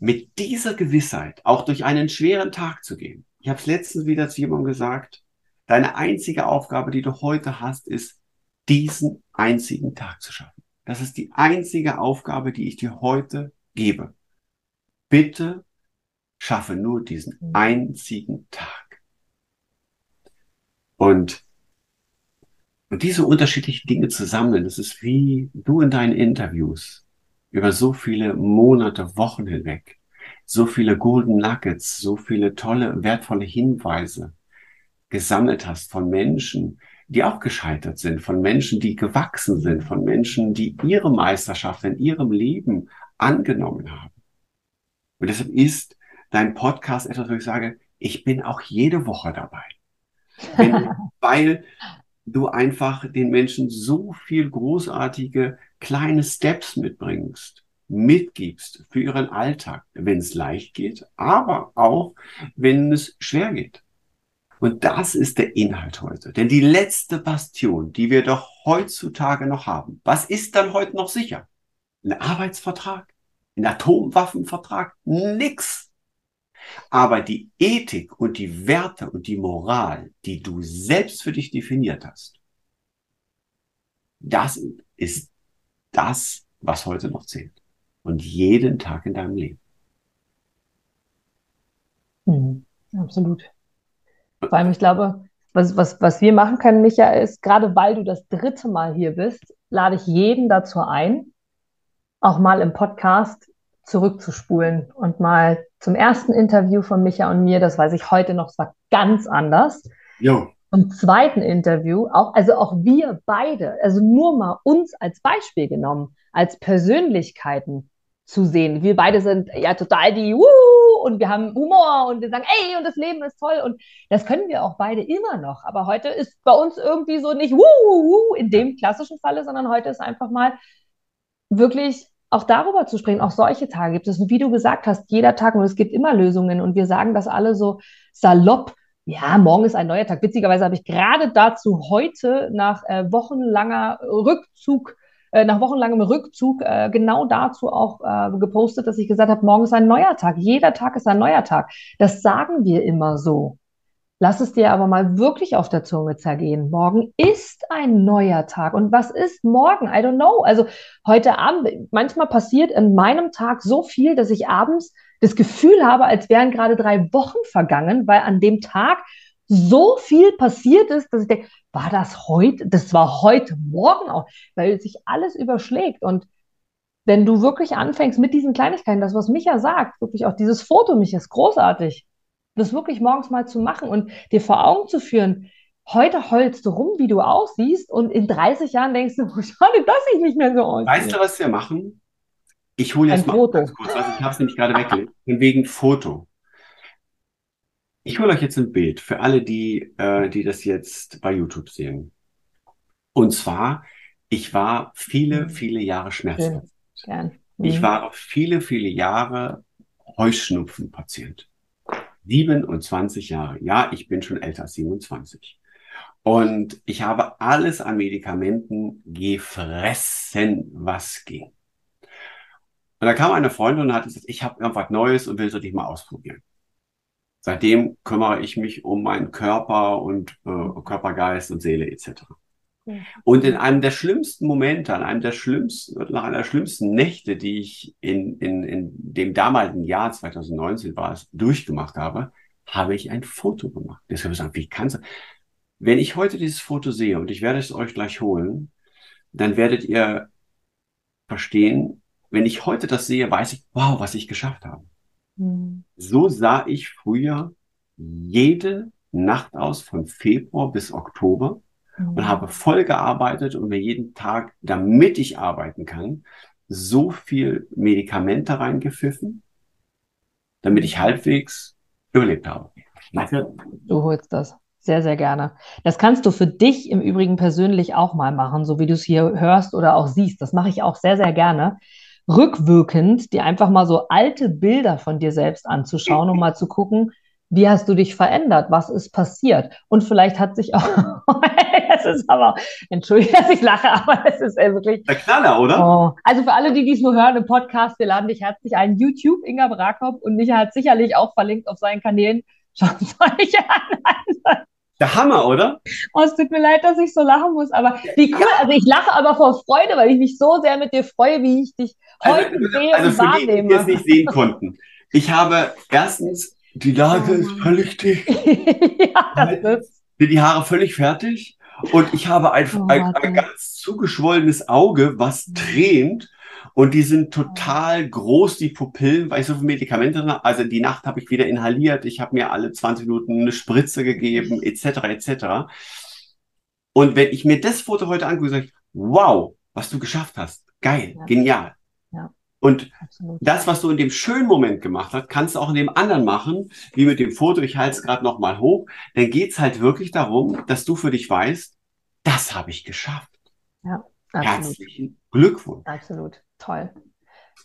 mit dieser Gewissheit auch durch einen schweren Tag zu gehen. Ich habe es letztens wieder zu jemandem gesagt, deine einzige Aufgabe, die du heute hast, ist, diesen einzigen Tag zu schaffen. Das ist die einzige Aufgabe, die ich dir heute gebe. Bitte schaffe nur diesen mhm. einzigen Tag. Und, und diese unterschiedlichen Dinge zusammen, das ist wie du in deinen Interviews über so viele Monate, Wochen hinweg, so viele Golden Nuggets, so viele tolle, wertvolle Hinweise gesammelt hast von Menschen, die auch gescheitert sind, von Menschen, die gewachsen sind, von Menschen, die ihre Meisterschaft in ihrem Leben angenommen haben. Und deshalb ist dein Podcast etwas, wo ich sage, ich bin auch jede Woche dabei. Wenn, weil du einfach den Menschen so viel großartige kleine Steps mitbringst, mitgibst für ihren Alltag, wenn es leicht geht, aber auch wenn es schwer geht. Und das ist der Inhalt heute. Denn die letzte Bastion, die wir doch heutzutage noch haben, was ist dann heute noch sicher? Ein Arbeitsvertrag? Ein Atomwaffenvertrag? Nix. Aber die Ethik und die Werte und die Moral, die du selbst für dich definiert hast, das ist das, was heute noch zählt. Und jeden Tag in deinem Leben. Mhm, absolut. Vor allem, ich glaube, was, was, was wir machen können, Micha, ist, gerade weil du das dritte Mal hier bist, lade ich jeden dazu ein, auch mal im Podcast zurückzuspulen und mal zum ersten Interview von Micha und mir, das weiß ich heute noch, es war ganz anders. Jo. Zum zweiten Interview, auch, also auch wir beide, also nur mal uns als Beispiel genommen, als Persönlichkeiten zu sehen. Wir beide sind ja total die Wuh und wir haben Humor und wir sagen, ey, und das Leben ist toll und das können wir auch beide immer noch. Aber heute ist bei uns irgendwie so nicht Wuh, in dem klassischen Falle, sondern heute ist einfach mal wirklich auch darüber zu sprechen, auch solche Tage gibt es. Und wie du gesagt hast, jeder Tag und es gibt immer Lösungen. Und wir sagen das alle so salopp. Ja, morgen ist ein neuer Tag. Witzigerweise habe ich gerade dazu heute nach äh, wochenlanger Rückzug, äh, nach wochenlangem Rückzug äh, genau dazu auch äh, gepostet, dass ich gesagt habe, morgen ist ein neuer Tag. Jeder Tag ist ein neuer Tag. Das sagen wir immer so. Lass es dir aber mal wirklich auf der Zunge zergehen. Morgen ist ein neuer Tag. Und was ist morgen? I don't know. Also heute Abend, manchmal passiert in meinem Tag so viel, dass ich abends das Gefühl habe, als wären gerade drei Wochen vergangen, weil an dem Tag so viel passiert ist, dass ich denke, war das heute? Das war heute Morgen auch, weil sich alles überschlägt. Und wenn du wirklich anfängst mit diesen Kleinigkeiten, das, was Micha sagt, wirklich auch dieses Foto, Micha, ist großartig das wirklich morgens mal zu machen und dir vor Augen zu führen, heute heulst du rum, wie du aussiehst und in 30 Jahren denkst du, oh, schade, dass ich nicht mehr so aussehe. Weißt du, was wir machen? Ich hole jetzt Ein mal Foto. ganz kurz, also ich habe es nämlich gerade weggelegt, von wegen Foto. Ich hole euch jetzt ein Bild für alle, die, äh, die das jetzt bei YouTube sehen. Und zwar, ich war viele, mhm. viele Jahre schmerzhaft. Mhm. Ich war viele, viele Jahre Heuschnupfenpatient. 27 Jahre. Ja, ich bin schon älter als 27. Und ich habe alles an Medikamenten gefressen, was ging. Und da kam eine Freundin und hat gesagt, ich habe irgendwas Neues und will so dich mal ausprobieren. Seitdem kümmere ich mich um meinen Körper und äh, Körper, und Seele etc. Und in einem der schlimmsten Momente, an einem der schlimmsten, nach einer der schlimmsten Nächte, die ich in, in, in dem damaligen Jahr 2019 war, es, durchgemacht habe, habe ich ein Foto gemacht. Deshalb sagen, wie kannst du? Wenn ich heute dieses Foto sehe und ich werde es euch gleich holen, dann werdet ihr verstehen, wenn ich heute das sehe, weiß ich, wow, was ich geschafft habe. Mhm. So sah ich früher jede Nacht aus von Februar bis Oktober und mhm. habe voll gearbeitet und mir jeden Tag, damit ich arbeiten kann, so viel Medikamente reingepfiffen, damit ich halbwegs überlebt habe. Danke. Du holst das. Sehr, sehr gerne. Das kannst du für dich im Übrigen persönlich auch mal machen, so wie du es hier hörst oder auch siehst. Das mache ich auch sehr, sehr gerne. Rückwirkend, dir einfach mal so alte Bilder von dir selbst anzuschauen, um mal zu gucken, wie hast du dich verändert? Was ist passiert? Und vielleicht hat sich auch, es ist aber, entschuldige, dass ich lache, aber es ist wirklich. Der Knaller, oder? Oh. Also für alle, die dies nur hören im Podcast, wir laden dich herzlich ein. YouTube, Inga Brakop und Micha hat sicherlich auch verlinkt auf seinen Kanälen. Schaut es euch an. Der Hammer, oder? Oh, es tut mir leid, dass ich so lachen muss, aber wie cool. Also ich lache aber vor Freude, weil ich mich so sehr mit dir freue, wie ich dich also, heute also, sehe also und für wahrnehme. Die, die es nicht sehen konnten. Ich habe erstens die Lage ist völlig dicht. ja, die Haare völlig fertig. Und ich habe ein, oh, ein, ein, ganz zugeschwollenes Auge, was mhm. tränt. Und die sind total groß, die Pupillen, weil ich so viele Medikamente drin habe. Also die Nacht habe ich wieder inhaliert. Ich habe mir alle 20 Minuten eine Spritze gegeben, etc., etc. Und wenn ich mir das Foto heute angucke, sage ich, wow, was du geschafft hast. Geil, ja. genial. Und Absolut. das, was du in dem schönen Moment gemacht hast, kannst du auch in dem anderen machen, wie mit dem Foto, ich halte es gerade nochmal hoch. Dann geht's halt wirklich darum, dass du für dich weißt, das habe ich geschafft. Ja, absolut. Herzlichen Glückwunsch. Absolut, toll.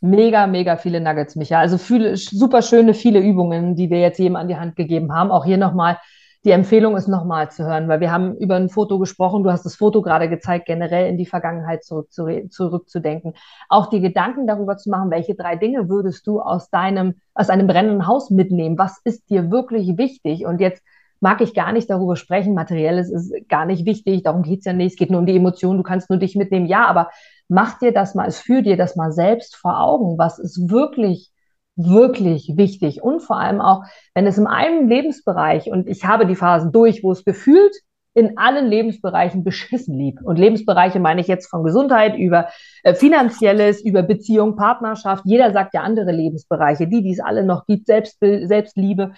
Mega, mega viele Nuggets, Micha. Also viele, super schöne, viele Übungen, die wir jetzt jedem an die Hand gegeben haben. Auch hier nochmal die Empfehlung ist nochmal zu hören, weil wir haben über ein Foto gesprochen, du hast das Foto gerade gezeigt, generell in die Vergangenheit zurück, zurückzudenken. Auch die Gedanken darüber zu machen, welche drei Dinge würdest du aus deinem, aus einem brennenden Haus mitnehmen? Was ist dir wirklich wichtig? Und jetzt mag ich gar nicht darüber sprechen, materielles ist gar nicht wichtig, darum geht's ja nicht, es geht nur um die Emotionen, du kannst nur dich mitnehmen, ja, aber mach dir das mal, es führ dir das mal selbst vor Augen, was ist wirklich wirklich wichtig. Und vor allem auch, wenn es in einem Lebensbereich, und ich habe die Phasen durch, wo es gefühlt in allen Lebensbereichen beschissen lieb. Und Lebensbereiche meine ich jetzt von Gesundheit über äh, finanzielles, über Beziehung, Partnerschaft. Jeder sagt ja andere Lebensbereiche, die, die es alle noch gibt, Selbstbild, Selbstliebe.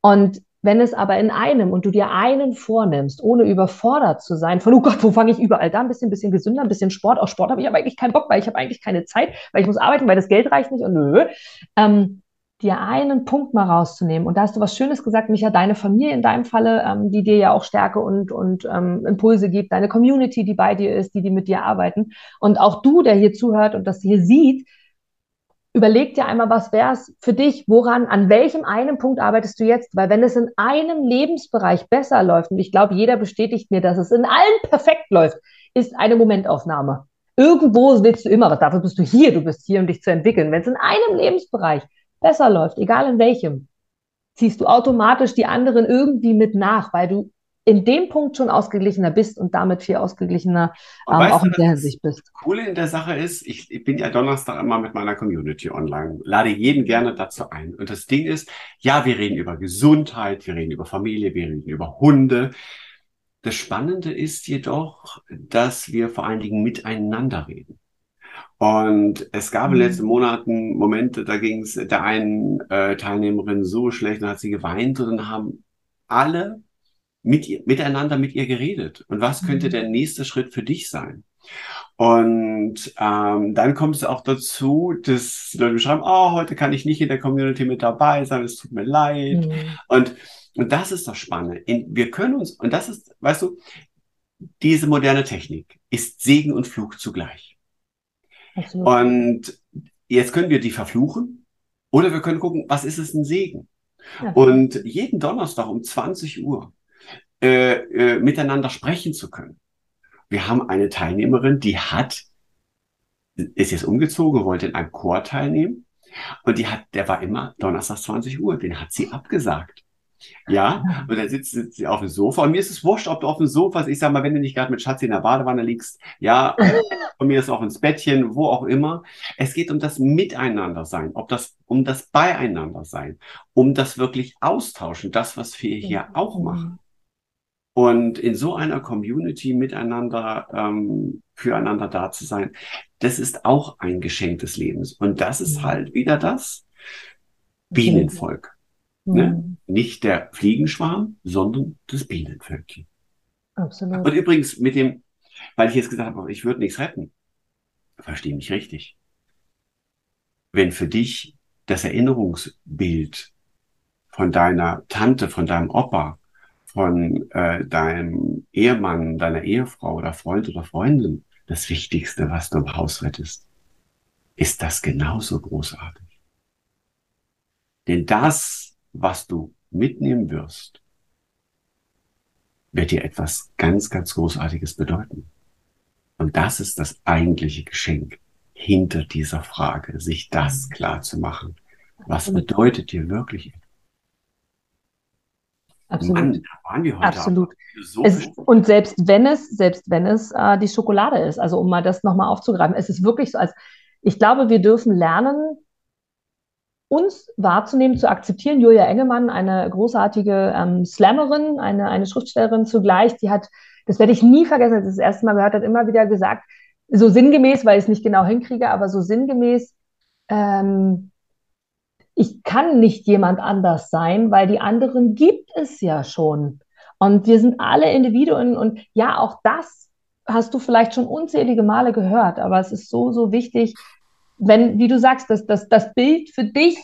Und wenn es aber in einem und du dir einen vornimmst, ohne überfordert zu sein, von, oh Gott, wo fange ich überall da? Ein bisschen, bisschen gesünder, ein bisschen Sport. Auch Sport habe ich aber eigentlich keinen Bock, weil ich habe eigentlich keine Zeit, weil ich muss arbeiten, weil das Geld reicht nicht und nö. Ähm, dir einen Punkt mal rauszunehmen. Und da hast du was Schönes gesagt, Micha, deine Familie in deinem Falle, ähm, die dir ja auch Stärke und, und ähm, Impulse gibt, deine Community, die bei dir ist, die, die mit dir arbeiten. Und auch du, der hier zuhört und das hier sieht, überleg dir einmal, was wäre es für dich, woran, an welchem einen Punkt arbeitest du jetzt? Weil wenn es in einem Lebensbereich besser läuft, und ich glaube, jeder bestätigt mir, dass es in allen perfekt läuft, ist eine Momentaufnahme. Irgendwo willst du immer, was dafür bist du hier, du bist hier, um dich zu entwickeln. Wenn es in einem Lebensbereich besser läuft, egal in welchem, ziehst du automatisch die anderen irgendwie mit nach, weil du in dem Punkt schon ausgeglichener bist und damit viel ausgeglichener ähm, auch in der Hinsicht bist. Das Coole in der Sache ist, ich, ich, bin ja Donnerstag immer mit meiner Community online, lade jeden gerne dazu ein. Und das Ding ist, ja, wir reden über Gesundheit, wir reden über Familie, wir reden über Hunde. Das Spannende ist jedoch, dass wir vor allen Dingen miteinander reden. Und es gab in den mhm. letzten Monaten Momente, da ging es der einen äh, Teilnehmerin so schlecht, dann hat sie geweint und dann haben alle mit ihr, miteinander mit ihr geredet. Und was könnte mhm. der nächste Schritt für dich sein? Und ähm, dann kommt es auch dazu, dass Leute schreiben, oh, heute kann ich nicht in der Community mit dabei sein, es tut mir leid. Mhm. Und, und das ist das Spannende. In, wir können uns, und das ist, weißt du, diese moderne Technik ist Segen und Fluch zugleich. Absolut. Und jetzt können wir die verfluchen oder wir können gucken, was ist es ein Segen? Ja. Und jeden Donnerstag um 20 Uhr äh, äh, miteinander sprechen zu können. Wir haben eine Teilnehmerin, die hat, ist jetzt umgezogen, wollte in einem Chor teilnehmen. Und die hat, der war immer Donnerstag 20 Uhr, den hat sie abgesagt. Ja, und dann sitzt, sitzt sie auf dem Sofa. Und mir ist es wurscht, ob du auf dem Sofa, ich sag mal, wenn du nicht gerade mit Schatzi in der Badewanne liegst, ja, von mir ist auch ins Bettchen, wo auch immer. Es geht um das Miteinander sein, ob das, um das Beieinander sein, um das wirklich austauschen, das, was wir hier auch machen. Und in so einer Community miteinander, ähm, füreinander da zu sein, das ist auch ein Geschenk des Lebens. Und das ist halt wieder das Bienenvolk. Mhm. Ne? Nicht der Fliegenschwarm, sondern das Bienenvölkchen. Absolut. Und übrigens mit dem, weil ich jetzt gesagt habe, ich würde nichts retten, verstehe mich richtig. Wenn für dich das Erinnerungsbild von deiner Tante, von deinem Opa, von äh, deinem Ehemann, deiner Ehefrau oder Freund oder Freundin das Wichtigste, was du im Haus rettest, ist das genauso großartig. Denn das, was du mitnehmen wirst, wird dir etwas ganz, ganz Großartiges bedeuten. Und das ist das eigentliche Geschenk hinter dieser Frage, sich das klar zu machen. Was bedeutet dir wirklich etwas? Absolut. Absolut. Es, und selbst wenn es, selbst wenn es äh, die Schokolade ist, also um mal das nochmal aufzugreifen, es ist wirklich so, als ich glaube, wir dürfen lernen, uns wahrzunehmen, zu akzeptieren. Julia Engelmann, eine großartige ähm, Slammerin, eine, eine Schriftstellerin zugleich, die hat, das werde ich nie vergessen, als ich das erste Mal gehört hat, immer wieder gesagt, so sinngemäß, weil ich es nicht genau hinkriege, aber so sinngemäß, ähm, ich kann nicht jemand anders sein, weil die anderen gibt es ja schon. Und wir sind alle Individuen und ja, auch das hast du vielleicht schon unzählige Male gehört, aber es ist so, so wichtig, wenn, wie du sagst, dass, dass das Bild für dich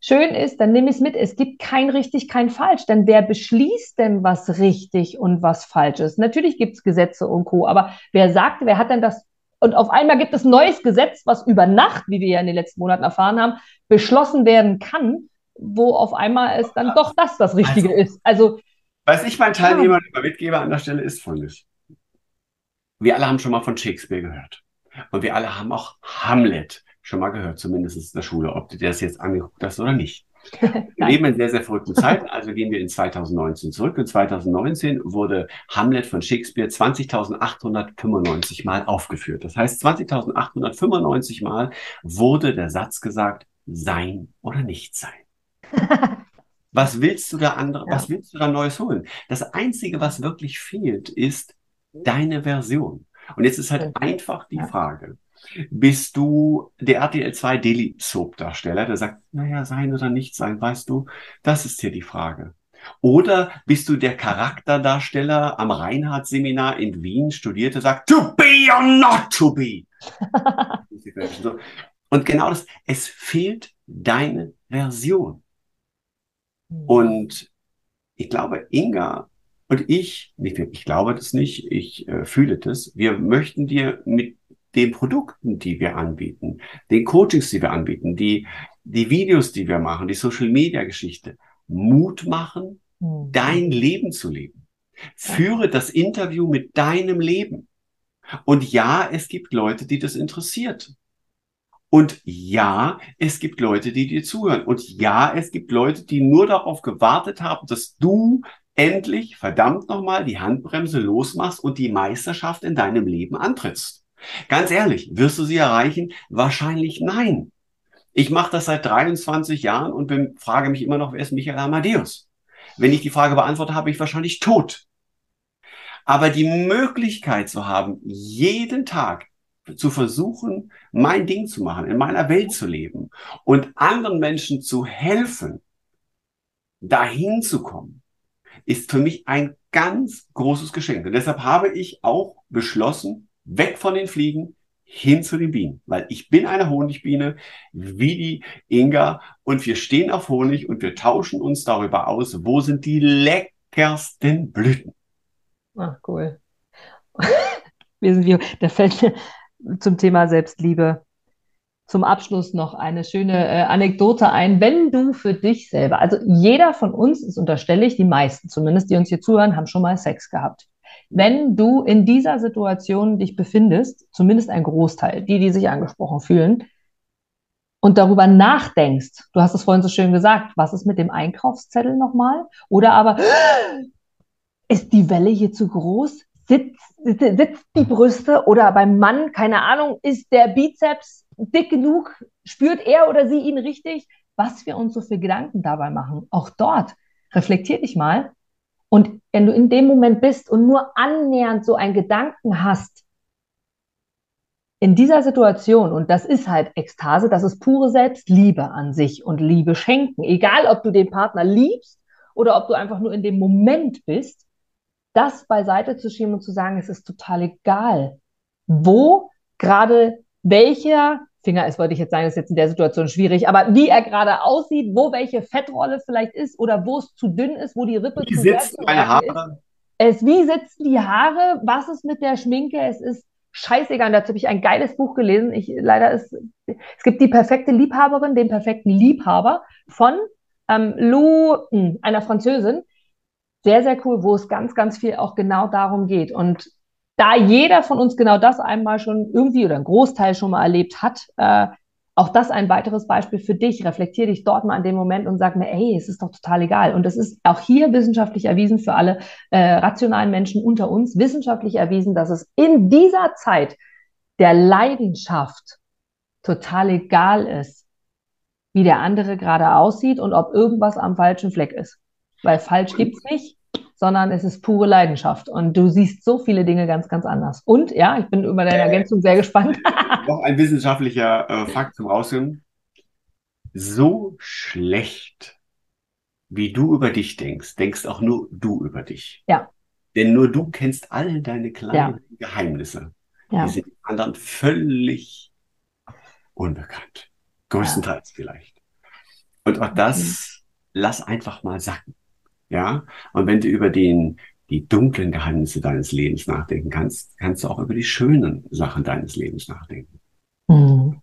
schön ist, dann nimm es mit. Es gibt kein richtig, kein falsch. Denn wer beschließt denn, was richtig und was falsch ist? Natürlich gibt es Gesetze und Co. Aber wer sagt, wer hat denn das und auf einmal gibt es ein neues Gesetz, was über Nacht, wie wir ja in den letzten Monaten erfahren haben, beschlossen werden kann, wo auf einmal es dann doch das das Richtige also, ist. Also, was ich meinen Teilnehmern ja. mitgebe an der Stelle ist folgendes. Wir alle haben schon mal von Shakespeare gehört. Und wir alle haben auch Hamlet schon mal gehört, zumindest in der Schule, ob du dir das jetzt angeguckt hast oder nicht. Wir leben in sehr, sehr verrückten Zeiten, also gehen wir in 2019 zurück. Und 2019 wurde Hamlet von Shakespeare 20.895 Mal aufgeführt. Das heißt, 20.895 Mal wurde der Satz gesagt, sein oder nicht sein. Was willst du da andere, ja. was willst du da Neues holen? Das Einzige, was wirklich fehlt, ist deine Version. Und jetzt ist halt einfach die Frage, bist du der RTL 2 Daily Soap Darsteller, der sagt, naja, sein oder nicht sein, weißt du, das ist hier die Frage. Oder bist du der Charakterdarsteller am Reinhardt-Seminar in Wien studierte, sagt, to be or not to be. Und genau das, es fehlt deine Version. Hm. Und ich glaube, Inga und ich, nicht, ich glaube das nicht, ich äh, fühle das, wir möchten dir mit den Produkten, die wir anbieten, den Coachings, die wir anbieten, die, die Videos, die wir machen, die Social Media Geschichte, Mut machen, mhm. dein Leben zu leben. Führe das Interview mit deinem Leben. Und ja, es gibt Leute, die das interessiert. Und ja, es gibt Leute, die dir zuhören. Und ja, es gibt Leute, die nur darauf gewartet haben, dass du endlich, verdammt nochmal, die Handbremse losmachst und die Meisterschaft in deinem Leben antrittst. Ganz ehrlich, wirst du sie erreichen? Wahrscheinlich nein. Ich mache das seit 23 Jahren und bin, frage mich immer noch, wer ist Michael Amadeus? Wenn ich die Frage beantworte, habe ich wahrscheinlich tot. Aber die Möglichkeit zu haben, jeden Tag zu versuchen, mein Ding zu machen, in meiner Welt zu leben und anderen Menschen zu helfen, dahin zu kommen, ist für mich ein ganz großes Geschenk. Und deshalb habe ich auch beschlossen, weg von den Fliegen, hin zu den Bienen, weil ich bin eine Honigbiene, wie die Inga, und wir stehen auf Honig und wir tauschen uns darüber aus, wo sind die leckersten Blüten. Ach, cool. wir sind wir. Da fällt mir zum Thema Selbstliebe zum Abschluss noch eine schöne äh, Anekdote ein. Wenn du für dich selber, also jeder von uns, das unterstelle ich, die meisten zumindest, die uns hier zuhören, haben schon mal Sex gehabt. Wenn du in dieser Situation dich befindest, zumindest ein Großteil, die, die sich angesprochen fühlen, und darüber nachdenkst, du hast es vorhin so schön gesagt, was ist mit dem Einkaufszettel nochmal? Oder aber, ist die Welle hier zu groß? Sitzt, sitzt die Brüste oder beim Mann, keine Ahnung, ist der Bizeps dick genug? Spürt er oder sie ihn richtig? Was wir uns so für Gedanken dabei machen. Auch dort, reflektier dich mal. Und wenn du in dem Moment bist und nur annähernd so einen Gedanken hast, in dieser Situation, und das ist halt Ekstase, das ist pure Selbstliebe an sich und Liebe schenken, egal ob du den Partner liebst oder ob du einfach nur in dem Moment bist, das beiseite zu schieben und zu sagen, es ist total egal, wo gerade welcher Finger ist, wollte ich jetzt sagen, ist jetzt in der Situation schwierig, aber wie er gerade aussieht, wo welche Fettrolle vielleicht ist oder wo es zu dünn ist, wo die Rippe wie zu sitzen meine Haare? Ist. Es, wie sitzen die Haare? Was ist mit der Schminke? Es ist scheißegal. Und dazu habe ich ein geiles Buch gelesen. Ich, leider ist, es gibt die perfekte Liebhaberin, den perfekten Liebhaber von ähm, Lou, hm, einer Französin. Sehr, sehr cool, wo es ganz, ganz viel auch genau darum geht. Und da jeder von uns genau das einmal schon irgendwie oder ein Großteil schon mal erlebt hat, äh, auch das ein weiteres Beispiel für dich. Reflektier dich dort mal an dem Moment und sag mir, ey, es ist doch total egal. Und es ist auch hier wissenschaftlich erwiesen für alle äh, rationalen Menschen unter uns, wissenschaftlich erwiesen, dass es in dieser Zeit der Leidenschaft total egal ist, wie der andere gerade aussieht und ob irgendwas am falschen Fleck ist. Weil falsch gibt's nicht sondern es ist pure Leidenschaft. Und du siehst so viele Dinge ganz, ganz anders. Und ja, ich bin über deine Ergänzung sehr gespannt. Noch ein wissenschaftlicher äh, Fakt zum Aussehen. So schlecht, wie du über dich denkst, denkst auch nur du über dich. Ja. Denn nur du kennst alle deine kleinen ja. Geheimnisse. Ja. Die sind anderen völlig unbekannt. Größtenteils ja. vielleicht. Und auch das mhm. lass einfach mal sacken. Ja, und wenn du über den, die dunklen Geheimnisse deines Lebens nachdenken kannst, kannst du auch über die schönen Sachen deines Lebens nachdenken. Mhm.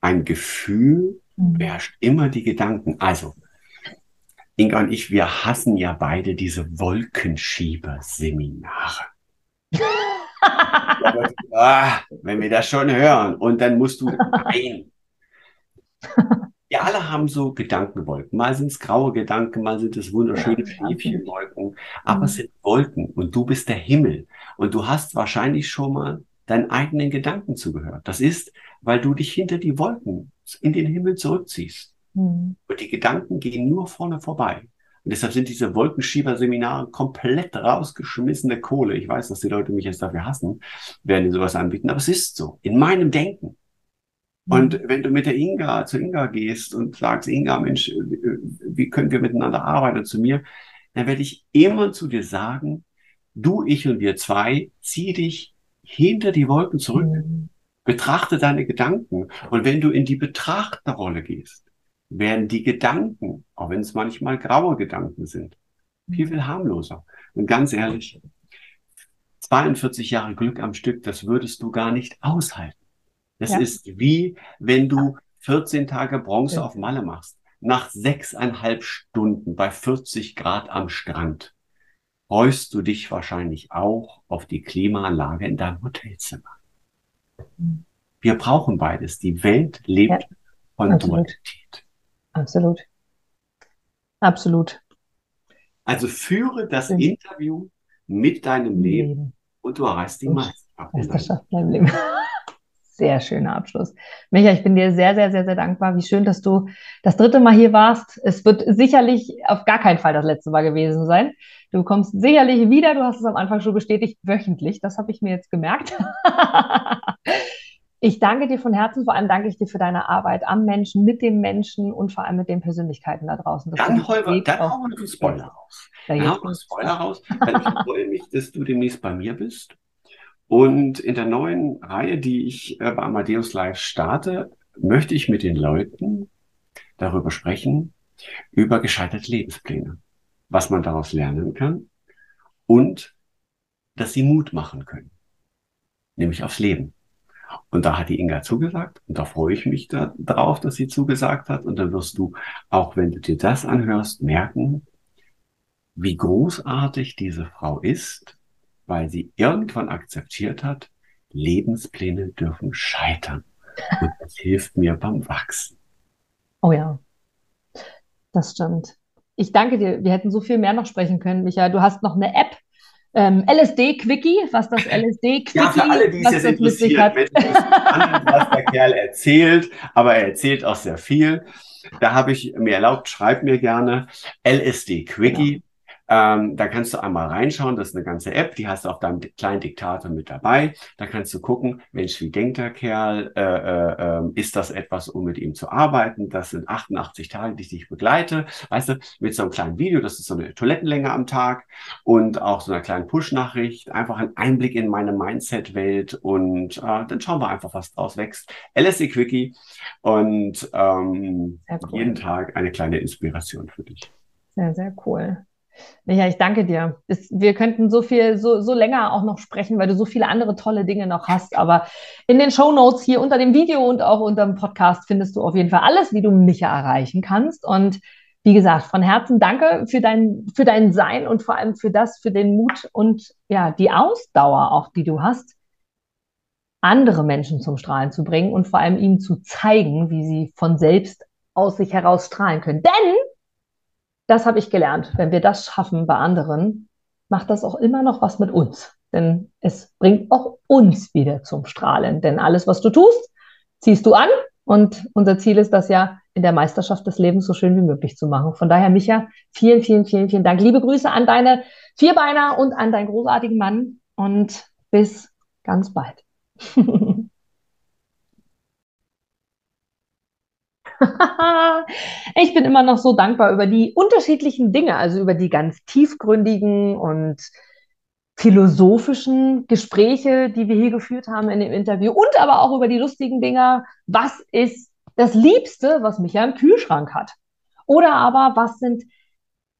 Ein Gefühl mhm. beherrscht immer die Gedanken. Also, Inga und ich, wir hassen ja beide diese Wolkenschieber-Seminare. ah, wenn wir das schon hören und dann musst du ein. Wir alle haben so Gedankenwolken. Mal sind es graue Gedanken, mal sind es wunderschöne Schäfchenwolken. Aber es sind Wolken und du bist der Himmel. Und du hast wahrscheinlich schon mal deinen eigenen Gedanken zugehört. Das ist, weil du dich hinter die Wolken in den Himmel zurückziehst. Mhm. Und die Gedanken gehen nur vorne vorbei. Und deshalb sind diese Wolkenschieber-Seminare komplett rausgeschmissene Kohle. Ich weiß, dass die Leute mich jetzt dafür hassen, werden die sowas anbieten. Aber es ist so. In meinem Denken. Und mhm. wenn du mit der Inga zu Inga gehst und sagst, Inga, Mensch, wie können wir miteinander arbeiten zu mir, dann werde ich immer zu dir sagen, du, ich und wir zwei, zieh dich hinter die Wolken zurück, mhm. betrachte deine Gedanken. Und wenn du in die Betrachterrolle gehst, werden die Gedanken, auch wenn es manchmal graue Gedanken sind, viel, viel harmloser. Und ganz ehrlich, 42 Jahre Glück am Stück, das würdest du gar nicht aushalten. Das ja. ist wie, wenn du 14 Tage Bronze ja. auf Malle machst. Nach sechseinhalb Stunden bei 40 Grad am Strand freust du dich wahrscheinlich auch auf die Klimaanlage in deinem Hotelzimmer. Wir brauchen beides. Die Welt lebt ja, von absolut. Dualität. Absolut. Absolut. Also führe das Interview mit deinem Leben und du erreichst die Meisterschaft in deinem Leben. Sehr schöner Abschluss. Micha, ich bin dir sehr, sehr, sehr, sehr dankbar. Wie schön, dass du das dritte Mal hier warst. Es wird sicherlich auf gar keinen Fall das letzte Mal gewesen sein. Du kommst sicherlich wieder. Du hast es am Anfang schon bestätigt, wöchentlich. Das habe ich mir jetzt gemerkt. ich danke dir von Herzen. Vor allem danke ich dir für deine Arbeit am Menschen, mit dem Menschen und vor allem mit den Persönlichkeiten da draußen. Das dann hauen wir, einen Spoiler raus. Dann hauen wir einen Spoiler raus. Ich freue mich, dass du demnächst bei mir bist. Und in der neuen Reihe, die ich äh, bei Amadeus Live starte, möchte ich mit den Leuten darüber sprechen, über gescheiterte Lebenspläne, was man daraus lernen kann und dass sie Mut machen können, nämlich aufs Leben. Und da hat die Inga zugesagt und da freue ich mich da, drauf, dass sie zugesagt hat. Und dann wirst du, auch wenn du dir das anhörst, merken, wie großartig diese Frau ist weil sie irgendwann akzeptiert hat, Lebenspläne dürfen scheitern. Und das hilft mir beim Wachsen. Oh ja, das stimmt. Ich danke dir. Wir hätten so viel mehr noch sprechen können, Micha. Du hast noch eine App, ähm, LSD-Quickie, was das LSD-Quickie Ja, für alle, die es jetzt interessiert, was der Kerl erzählt, aber er erzählt auch sehr viel. Da habe ich mir erlaubt, schreib mir gerne LSD-Quickie. Ja. Ähm, da kannst du einmal reinschauen, das ist eine ganze App, die hast du auf deinem kleinen Diktator mit dabei. Da kannst du gucken, Mensch, wie denkt der Kerl? Äh, äh, ähm, ist das etwas, um mit ihm zu arbeiten? Das sind 88 Tage, die ich dich begleite. Weißt du, mit so einem kleinen Video, das ist so eine Toilettenlänge am Tag und auch so einer kleinen Push-Nachricht, einfach ein Einblick in meine Mindset-Welt und äh, dann schauen wir einfach, was draus wächst. LSE Quickie und ähm, cool. jeden Tag eine kleine Inspiration für dich. Sehr, sehr cool. Micha, ich danke dir. wir könnten so viel, so, so länger auch noch sprechen, weil du so viele andere tolle Dinge noch hast. Aber in den Show Notes hier unter dem Video und auch unter dem Podcast findest du auf jeden Fall alles, wie du Micha erreichen kannst. Und wie gesagt, von Herzen danke für dein, für dein Sein und vor allem für das, für den Mut und ja, die Ausdauer auch, die du hast, andere Menschen zum Strahlen zu bringen und vor allem ihnen zu zeigen, wie sie von selbst aus sich heraus strahlen können. Denn das habe ich gelernt. Wenn wir das schaffen bei anderen, macht das auch immer noch was mit uns. Denn es bringt auch uns wieder zum Strahlen. Denn alles, was du tust, ziehst du an. Und unser Ziel ist das ja, in der Meisterschaft des Lebens so schön wie möglich zu machen. Von daher, Micha, vielen, vielen, vielen, vielen Dank. Liebe Grüße an deine Vierbeiner und an deinen großartigen Mann. Und bis ganz bald. ich bin immer noch so dankbar über die unterschiedlichen Dinge, also über die ganz tiefgründigen und philosophischen Gespräche, die wir hier geführt haben in dem Interview und aber auch über die lustigen Dinge. Was ist das Liebste, was Micha im Kühlschrank hat? Oder aber was sind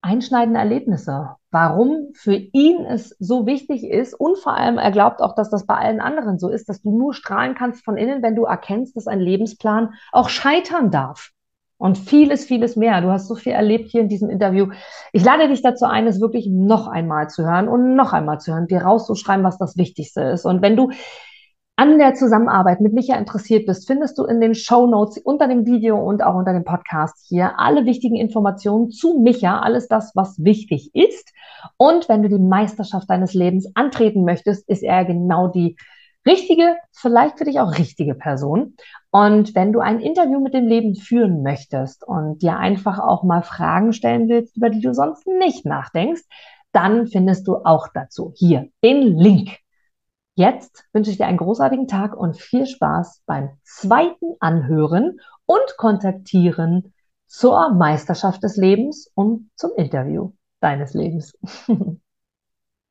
einschneidende Erlebnisse, warum für ihn es so wichtig ist und vor allem er glaubt auch, dass das bei allen anderen so ist, dass du nur strahlen kannst von innen, wenn du erkennst, dass ein Lebensplan auch scheitern darf. Und vieles, vieles mehr. Du hast so viel erlebt hier in diesem Interview. Ich lade dich dazu ein, es wirklich noch einmal zu hören und noch einmal zu hören, dir rauszuschreiben, was das Wichtigste ist. Und wenn du an der Zusammenarbeit mit Micha interessiert bist, findest du in den Show Notes unter dem Video und auch unter dem Podcast hier alle wichtigen Informationen zu Micha, alles das, was wichtig ist. Und wenn du die Meisterschaft deines Lebens antreten möchtest, ist er genau die richtige, vielleicht für dich auch richtige Person. Und wenn du ein Interview mit dem Leben führen möchtest und dir einfach auch mal Fragen stellen willst, über die du sonst nicht nachdenkst, dann findest du auch dazu hier den Link Jetzt wünsche ich dir einen großartigen Tag und viel Spaß beim zweiten Anhören und Kontaktieren zur Meisterschaft des Lebens und zum Interview deines Lebens.